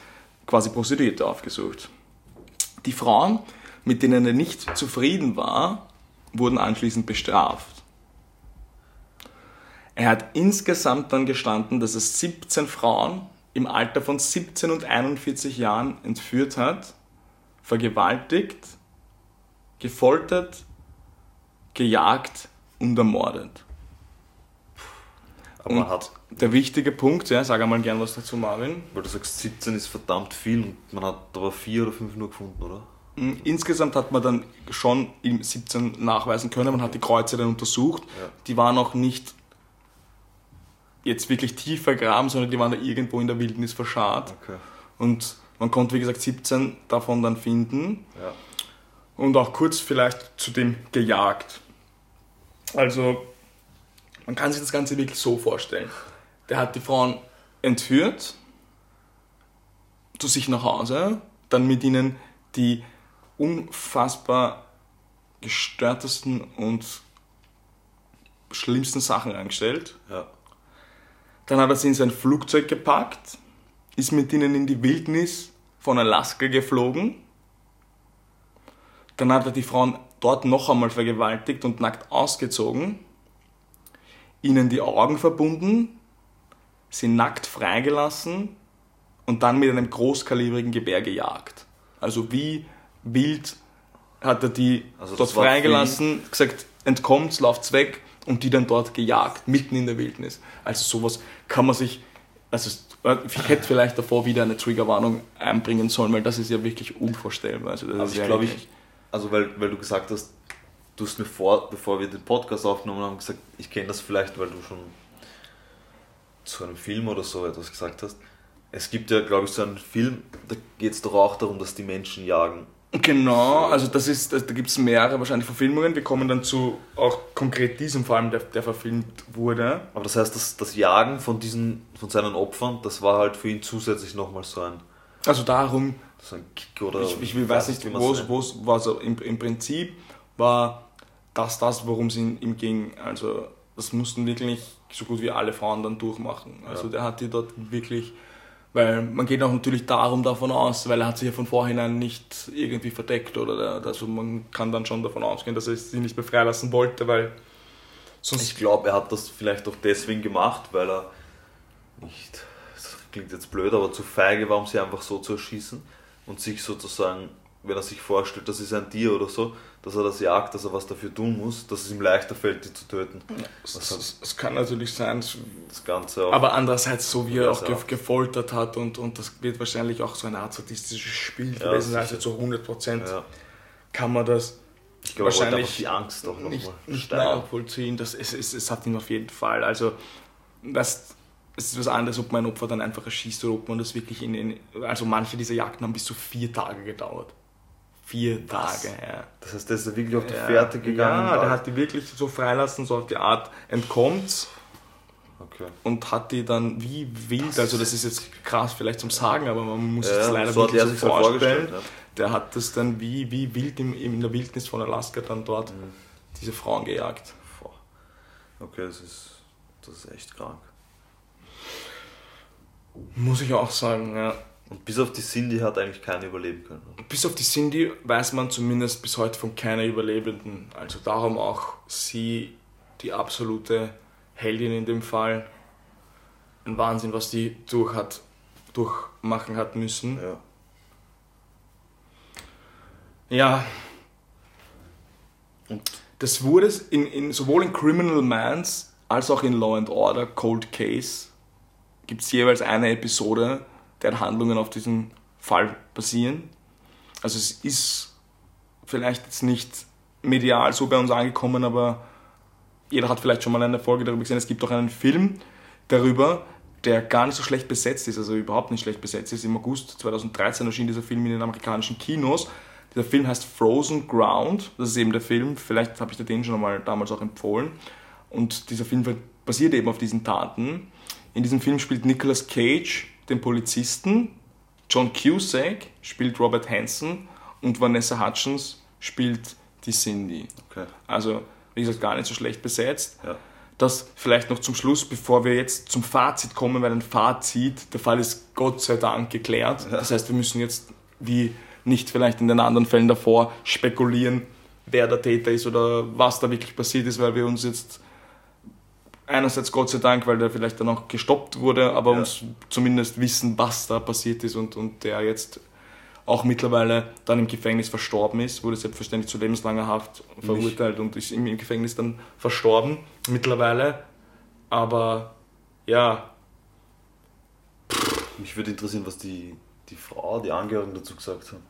quasi Prostituierte aufgesucht. Die Frauen, mit denen er nicht zufrieden war, wurden anschließend bestraft. Er hat insgesamt dann gestanden, dass er 17 Frauen im Alter von 17 und 41 Jahren entführt hat vergewaltigt, gefoltert, gejagt und ermordet. Aber man Und hat, der wichtige Punkt, ja, sag einmal gern was dazu, Marvin. weil du sagst, 17 ist verdammt viel und man hat aber vier oder fünf nur gefunden, oder? Mm, Insgesamt hat man dann schon im 17 nachweisen können, man hat die Kreuze dann untersucht. Ja. Die waren auch nicht jetzt wirklich tief vergraben, sondern die waren da irgendwo in der Wildnis verscharrt. Okay. Und man konnte, wie gesagt, 17 davon dann finden. Ja. Und auch kurz vielleicht zu dem gejagt. Also, man kann sich das Ganze wirklich so vorstellen. Der hat die Frauen entführt zu sich nach Hause, dann mit ihnen die unfassbar gestörtesten und schlimmsten Sachen angestellt. Ja. Dann hat er sie in sein Flugzeug gepackt, ist mit ihnen in die Wildnis von Alaska geflogen. Dann hat er die Frauen dort noch einmal vergewaltigt und nackt ausgezogen, ihnen die Augen verbunden, sie nackt freigelassen und dann mit einem großkalibrigen Gewehr gejagt. Also wie wild hat er die Also dort freigelassen, gesagt, entkommt, lauft's weg und die dann dort gejagt, mitten in der Wildnis. Also sowas kann man sich, also ich hätte vielleicht davor wieder eine Triggerwarnung einbringen sollen, weil das ist ja wirklich unvorstellbar. Also, das Also ist ich glaube, ich, also weil, weil du gesagt hast, du hast mir vor, bevor wir den Podcast aufgenommen haben, gesagt, ich kenne das vielleicht, weil du schon zu einem Film oder so etwas gesagt hast. Es gibt ja, glaube ich, so einen Film, da geht es doch auch darum, dass die Menschen jagen. Genau, also das ist, da gibt es mehrere wahrscheinlich Verfilmungen. Wir kommen dann zu auch konkret diesem Film, der, der verfilmt wurde. Aber das heißt, das, das Jagen von diesen, von seinen Opfern, das war halt für ihn zusätzlich nochmal so ein, Also darum, so ein Kick oder. ich, ich will, weiß nicht, wo es wo war. So im, Im Prinzip war das das, worum es ihm, ihm ging. Also das mussten wirklich so gut wie alle Frauen dann durchmachen. Also Ja. der hat die dort wirklich, weil man geht auch natürlich darum davon aus, weil er hat sich ja von vorhinein nicht irgendwie verdeckt oder der, also man kann dann schon davon ausgehen, dass er sie nicht mehr freilassen wollte, weil sonst Ich glaube, er hat das vielleicht auch deswegen gemacht, weil er nicht, das klingt jetzt blöd, aber zu feige war, um sie einfach so zu erschießen und sich sozusagen, wenn er sich vorstellt, das ist ein Tier oder so, dass er das jagt, dass er was dafür tun muss, dass es ihm leichter fällt, die zu töten. Es, es, es kann natürlich sein, das Ganze auch. aber andererseits so wie er auch ge gefoltert hat und, und das wird wahrscheinlich auch so eine Art sadistisches Spiel Ja, gewesen sein, also zu 100 Prozent ja, kann man das ich glaube, wahrscheinlich die Angst nicht, nochmal nicht steigern. nachvollziehen. Das, es, es, es hat ihn auf jeden Fall, also das, es ist was anderes, ob man ein Opfer dann einfach erschießt oder ob man das wirklich in, in also manche dieser Jagden haben bis zu vier Tage gedauert. Vier Was? Tage, ja. Das heißt, der ist da wirklich auf die Ja, Fährte gegangen. Ja, der hat die wirklich so freilassen, so auf die Art entkommt okay. und hat die dann wie wild, also das ist jetzt krass vielleicht zum Sagen, aber man muss Ja, es leider so wirklich so vorstellen. Ja. Der hat das dann wie, wie wild im, in der Wildnis von Alaska dann dort Mhm. diese Frauen gejagt. Okay, das ist, das ist echt krank. Muss ich auch sagen, ja. Und bis auf die Cindy hat eigentlich keiner überleben können. Bis auf die Cindy weiß man zumindest bis heute von keiner Überlebenden. Also darum auch sie die absolute Heldin in dem Fall. Ein Wahnsinn, was die durch hat, durchmachen hat müssen. Ja. Ja, Und das wurde in, in, sowohl in Criminal Minds als auch in Law and Order Cold Case gibt es jeweils eine Episode, deren Handlungen auf diesen Fall basieren. Also es ist vielleicht jetzt nicht medial so bei uns angekommen, aber jeder hat vielleicht schon mal eine Folge darüber gesehen. Es gibt auch einen Film darüber, der gar nicht so schlecht besetzt ist, also überhaupt nicht schlecht besetzt ist. Im August 2013 erschien dieser Film in den amerikanischen Kinos. Dieser Film heißt Frozen Ground. Das ist eben der Film. Vielleicht habe ich dir den schon einmal damals auch empfohlen. Und dieser Film basiert eben auf diesen Taten. In diesem Film spielt Nicolas Cage den Polizisten, John Cusack spielt Robert Hansen und Vanessa Hutchins spielt die Cindy. okay. Also, wie gesagt, gar nicht so schlecht besetzt. Ja. Das vielleicht noch zum Schluss, bevor wir jetzt zum Fazit kommen, weil ein Fazit, der Fall ist Gott sei Dank geklärt. Das heißt, wir müssen jetzt, wie nicht vielleicht in den anderen Fällen davor, spekulieren, wer der Täter ist oder was da wirklich passiert ist, weil wir uns jetzt einerseits Gott sei Dank, weil der vielleicht dann auch gestoppt wurde, aber Ja. uns zumindest wissen, was da passiert ist und, und der jetzt auch mittlerweile dann im Gefängnis verstorben ist, wurde selbstverständlich zu lebenslanger Haft verurteilt und ist im Gefängnis dann verstorben mittlerweile. Aber ja, Mich würde interessieren, was die, die Frau, die Angehörigen dazu gesagt haben.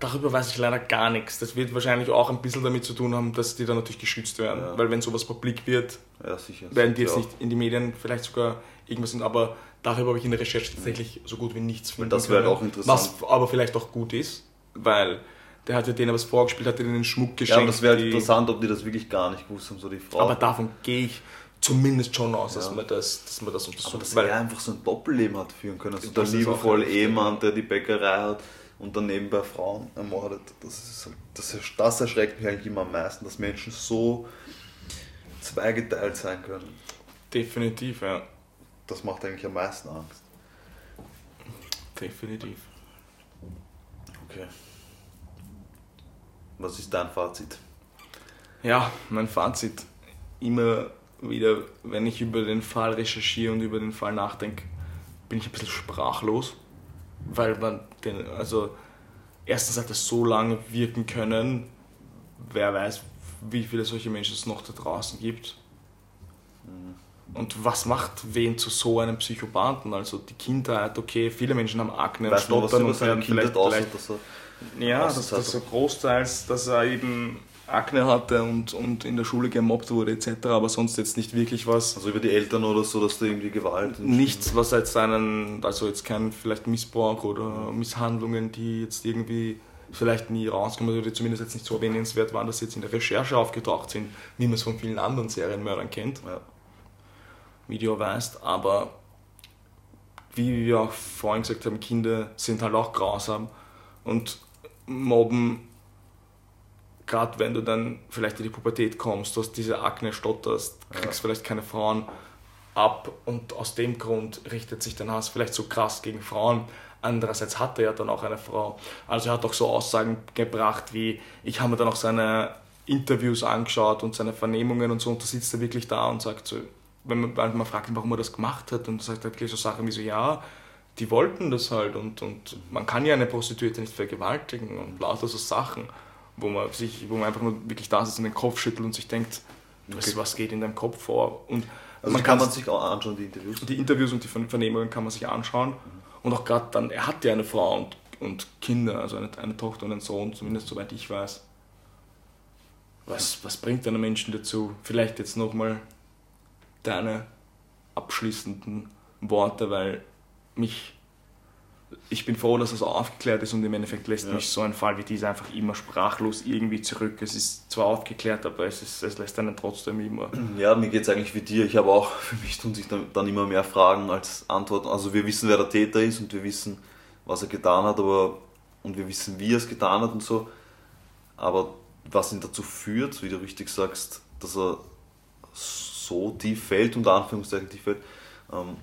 Darüber weiß ich leider gar nichts. Das wird wahrscheinlich auch ein bisschen damit zu tun haben, dass die dann natürlich geschützt werden. Ja. Weil wenn sowas publik wird, Ja, sicher. werden die jetzt Ja. nicht in die Medien vielleicht sogar irgendwas sind, aber darüber habe ich in der Recherche tatsächlich so gut wie nichts finden das wäre auch interessant. Was aber vielleicht auch gut ist, weil der hat ja denen was vorgespielt, hat denen den Schmuck Ja, geschenkt. aber das wäre halt interessant, ob die das wirklich gar nicht gewusst haben, so die Frau. aber davon gehe ich zumindest schon aus, dass Ja. man das, dass man das untersucht. Aber dass weil, er einfach so ein Doppelleben hat führen können. Also der liebevolle Ehemann, der die Bäckerei hat und dann nebenbei Frauen ermordet. Das, ist, das, das erschreckt mich eigentlich immer am meisten, dass Menschen so zweigeteilt sein können. definitiv, ja. Das macht eigentlich am meisten Angst. Definitiv. Okay. Was ist dein Fazit? Ja, mein Fazit. Immer wieder, wenn ich über den Fall recherchiere und über den Fall nachdenke, bin ich ein bisschen sprachlos. Weil man also erstens hat es so lange wirken können, wer weiß, wie viele solche Menschen es noch da draußen gibt. Und was macht wen zu so einem Psychopathen? Also die Kindheit, okay, viele Menschen haben Akne und Weißt Stottern und werden vielleicht, vielleicht er ja, dass das so großteils, dass er eben Akne hatte und, und in der Schule gemobbt wurde etc., aber sonst jetzt nicht wirklich was. Also über die Eltern oder so, dass da irgendwie Gewalt Nichts, was jetzt einen, also jetzt kein vielleicht Missbrauch oder Misshandlungen, die jetzt irgendwie vielleicht nie rauskommen oder zumindest jetzt nicht so erwähnenswert waren, dass sie jetzt in der Recherche aufgetaucht sind, wie man es von vielen anderen Serienmördern kennt, Ja. wie du weißt, aber wie wir auch vorhin gesagt haben, Kinder sind halt auch grausam und mobben, gerade wenn du dann vielleicht in die Pubertät kommst, du hast diese Akne, stotterst, kriegst vielleicht keine Frauen ab und aus dem Grund richtet sich dein Hass vielleicht so krass gegen Frauen. Andererseits hat er ja dann auch eine Frau. Also er hat auch so Aussagen gebracht wie, ich habe mir dann auch seine Interviews angeschaut und seine Vernehmungen und so und da sitzt er wirklich da und sagt so, wenn man, wenn man fragt ihn, warum er das gemacht hat und sagt er wirklich so Sachen wie so, ja, die wollten das halt und, und man kann ja eine Prostituierte nicht vergewaltigen und lauter so Sachen, wo man sich, wo man einfach nur wirklich da sitzt und den Kopf schüttelt und sich denkt, was, was geht in deinem Kopf vor? Und Also man kann man sich auch anschauen, die Interviews. die Interviews und die Vern- Vernehmungen kann man sich anschauen. Und auch gerade dann, er hat ja eine Frau und, und Kinder, also eine, eine Tochter und einen Sohn, zumindest soweit ich weiß. Was, was bringt einen Menschen dazu? Vielleicht jetzt nochmal deine abschließenden Worte, weil mich. Ich bin froh, dass es aufgeklärt ist und im Endeffekt lässt Ja. mich so ein Fall wie dieser einfach immer sprachlos irgendwie zurück. Es ist zwar aufgeklärt, aber es, ist, es lässt einen trotzdem immer. Ja, mir geht es eigentlich wie dir. Ich habe auch, für mich tun sich dann, dann immer mehr Fragen als Antworten. Also wir wissen, wer der Täter ist und wir wissen, was er getan hat, aber und wir wissen, wie er es getan hat und so. Aber was ihn dazu führt, wie du richtig sagst, dass er so tief fällt, unter Anführungszeichen tief fällt, ähm,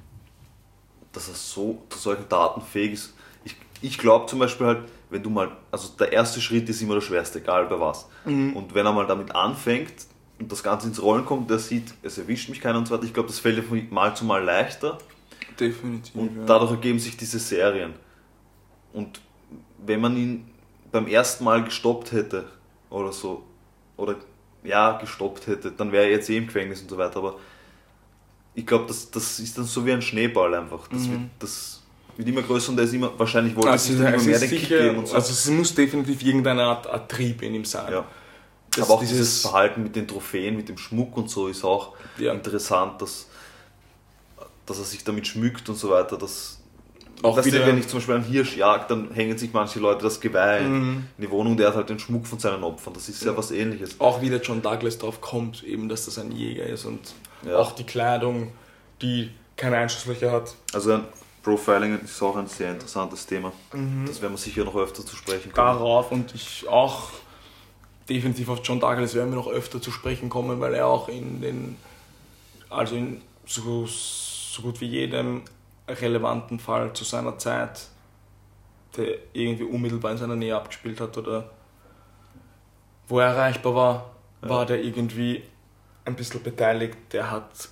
dass er so zu solchen Taten fähig ist. Ich, ich glaube zum Beispiel halt, wenn du mal, also der erste Schritt ist immer der schwerste, egal bei was. Und wenn er mal damit anfängt und das Ganze ins Rollen kommt, der sieht, es erwischt mich keiner und so weiter, ich glaube, das fällt von Mal zu Mal leichter Definitiv. und dadurch ergeben sich diese Serien. Und wenn man ihn beim ersten Mal gestoppt hätte oder so, oder ja, gestoppt hätte, dann wäre er jetzt eh im Gefängnis und so weiter, aber ich glaube, das, das ist dann so wie ein Schneeball einfach. Das, wird, das wird immer größer und der ist immer, wahrscheinlich wollte Also, sich dann immer mehr den Kick sicher, geben und so. also es muss definitiv irgendeine Art, Art Trieb in ihm sein. ja. Aber auch dieses, dieses- Verhalten mit den Trophäen, mit dem Schmuck und so ist auch Ja. interessant, dass, dass er sich damit schmückt und so weiter. Dass, Auch dass wieder- der, wenn ich zum Beispiel einen Hirsch jag, dann hängen sich manche Leute das Geweih Mhm. in die Wohnung, der hat halt den Schmuck von seinen Opfern. Das ist ja was ähnliches. Auch wieder John Douglas drauf kommt, eben, dass das ein Jäger ist und Ja. auch die Kleidung, die keine Einschusslöcher hat. Also ein Profiling ist auch ein sehr interessantes Thema. Das werden wir sicher noch öfter zu sprechen kommen. Darauf und ich auch definitiv auf John Douglas werden wir noch öfter zu sprechen kommen, weil er auch in den, also in so, so gut wie jedem relevanten Fall zu seiner Zeit, der irgendwie unmittelbar in seiner Nähe abgespielt hat oder wo er erreichbar war, war der irgendwie ein bisschen beteiligt. Der hat,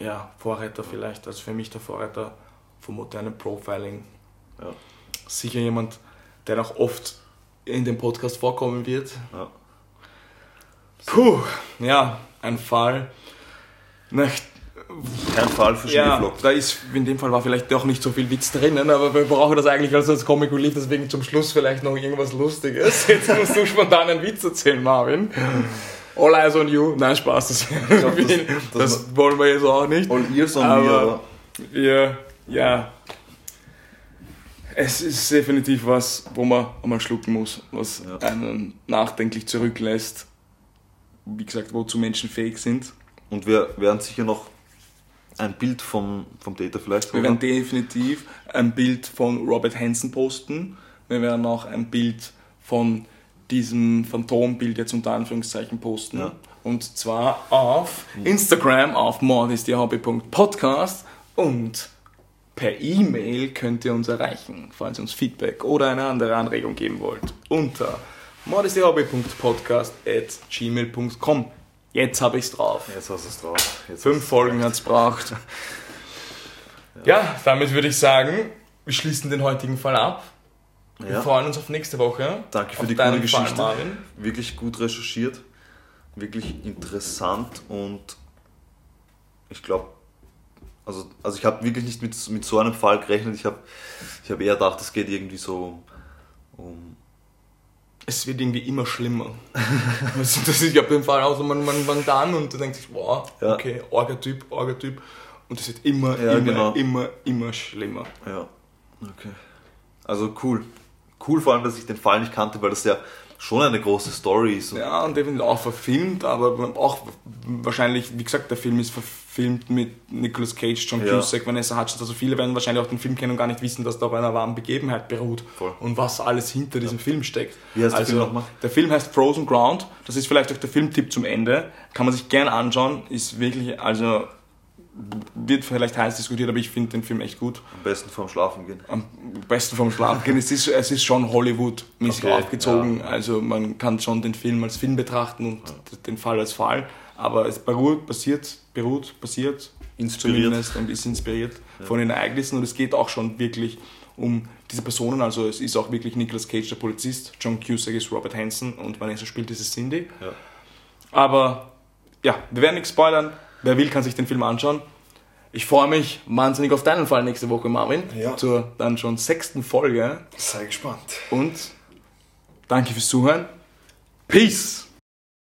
ja, Vorreiter vielleicht, also für mich der Vorreiter vom modernen Profiling. Ja. Sicher jemand, der noch oft in dem Podcast vorkommen wird. Ja. Puh, ja, ein Fall. Nach, Kein Fall für ja, da ist, in dem Fall war vielleicht doch nicht so viel Witz drinnen, aber wir brauchen das eigentlich als, als Comic Relief, deswegen zum Schluss vielleicht noch irgendwas Lustiges. Jetzt musst du spontan einen Witz erzählen, Marvin. All eyes on you. Nein, Spaß, das, glaub, das- das, das- wollen wir jetzt auch nicht. All ears on Aber- me, Ja, ja. Es ist definitiv was, wo man einmal schlucken muss, was Ja. einen nachdenklich zurücklässt. Wie gesagt, wozu Menschen fähig sind. Und wir werden sicher noch ein Bild vom, vom Täter vielleicht Wir werden definitiv ein Bild von Robert Hansen posten. Wir werden auch ein Bild von diesem Phantombild jetzt unter Anführungszeichen posten. Ja. Und zwar auf Instagram auf mordisdihobby.podcast und per E-Mail könnt ihr uns erreichen, falls ihr uns Feedback oder eine andere Anregung geben wollt. Unter mordisdihobby.podcast.gmail.com Jetzt habe ich's drauf. Jetzt hast du es drauf. Jetzt Fünf Folgen hat es braucht. Ja, damit würde ich sagen, wir schließen den heutigen Fall ab. Wir Ja. freuen uns auf nächste Woche. Danke für die coole Fall, Geschichte. Marvin. Wirklich gut recherchiert. Wirklich interessant und ich glaube, also, also ich habe wirklich nicht mit, mit so einem Fall gerechnet. Ich habe ich hab eher gedacht, es geht irgendwie so um. Es wird irgendwie immer schlimmer. Also das ist ja beim Fall auch so, man, man fängt an und du denkst sich, wow, Ja. okay, Orga-Typ, Orga-Typ. Und es wird immer, Ja, immer, genau. immer, immer schlimmer. Ja, okay. Also cool. Cool vor allem, dass ich den Fall nicht kannte, weil das ja schon eine große Story ist. Und Ja, und definitiv auch verfilmt, aber auch wahrscheinlich, wie gesagt, der Film ist verfilmt mit Nicolas Cage, John Ja. Cusack, Vanessa Hudgens. Also viele werden wahrscheinlich auch den Film kennen und gar nicht wissen, dass da auf einer wahren Begebenheit beruht Voll. und was alles hinter diesem Film steckt. Wie heißt der also, Film nochmal? Der Film heißt Frozen Ground. Das ist vielleicht auch der Filmtipp zum Ende. Kann man sich gern anschauen. Ist wirklich, also wird vielleicht heiß diskutiert, aber ich finde den Film echt gut. am besten vorm Schlafen gehen. Am besten vom Schlaf gehen. es, ist, es ist schon Hollywood-mäßig Okay, aufgezogen. ja. Also man kann schon den Film als Film betrachten und den Fall als Fall. Aber es beruht, basiert, beruht, basiert Inspiriert. und ist inspiriert von den Ereignissen. Und es geht auch schon wirklich um diese Personen. Also es ist auch wirklich Nicolas Cage, der Polizist. John Cusack ist Robert Hansen und Vanessa spielt diese Cindy. Ja. Aber ja, wir werden nichts spoilern. Wer will, kann sich den Film anschauen. Ich freue mich wahnsinnig auf deinen Fall nächste Woche, Marvin. Ja. Zur dann schon sechsten Folge. Sei gespannt. Und danke fürs Zuhören. Peace!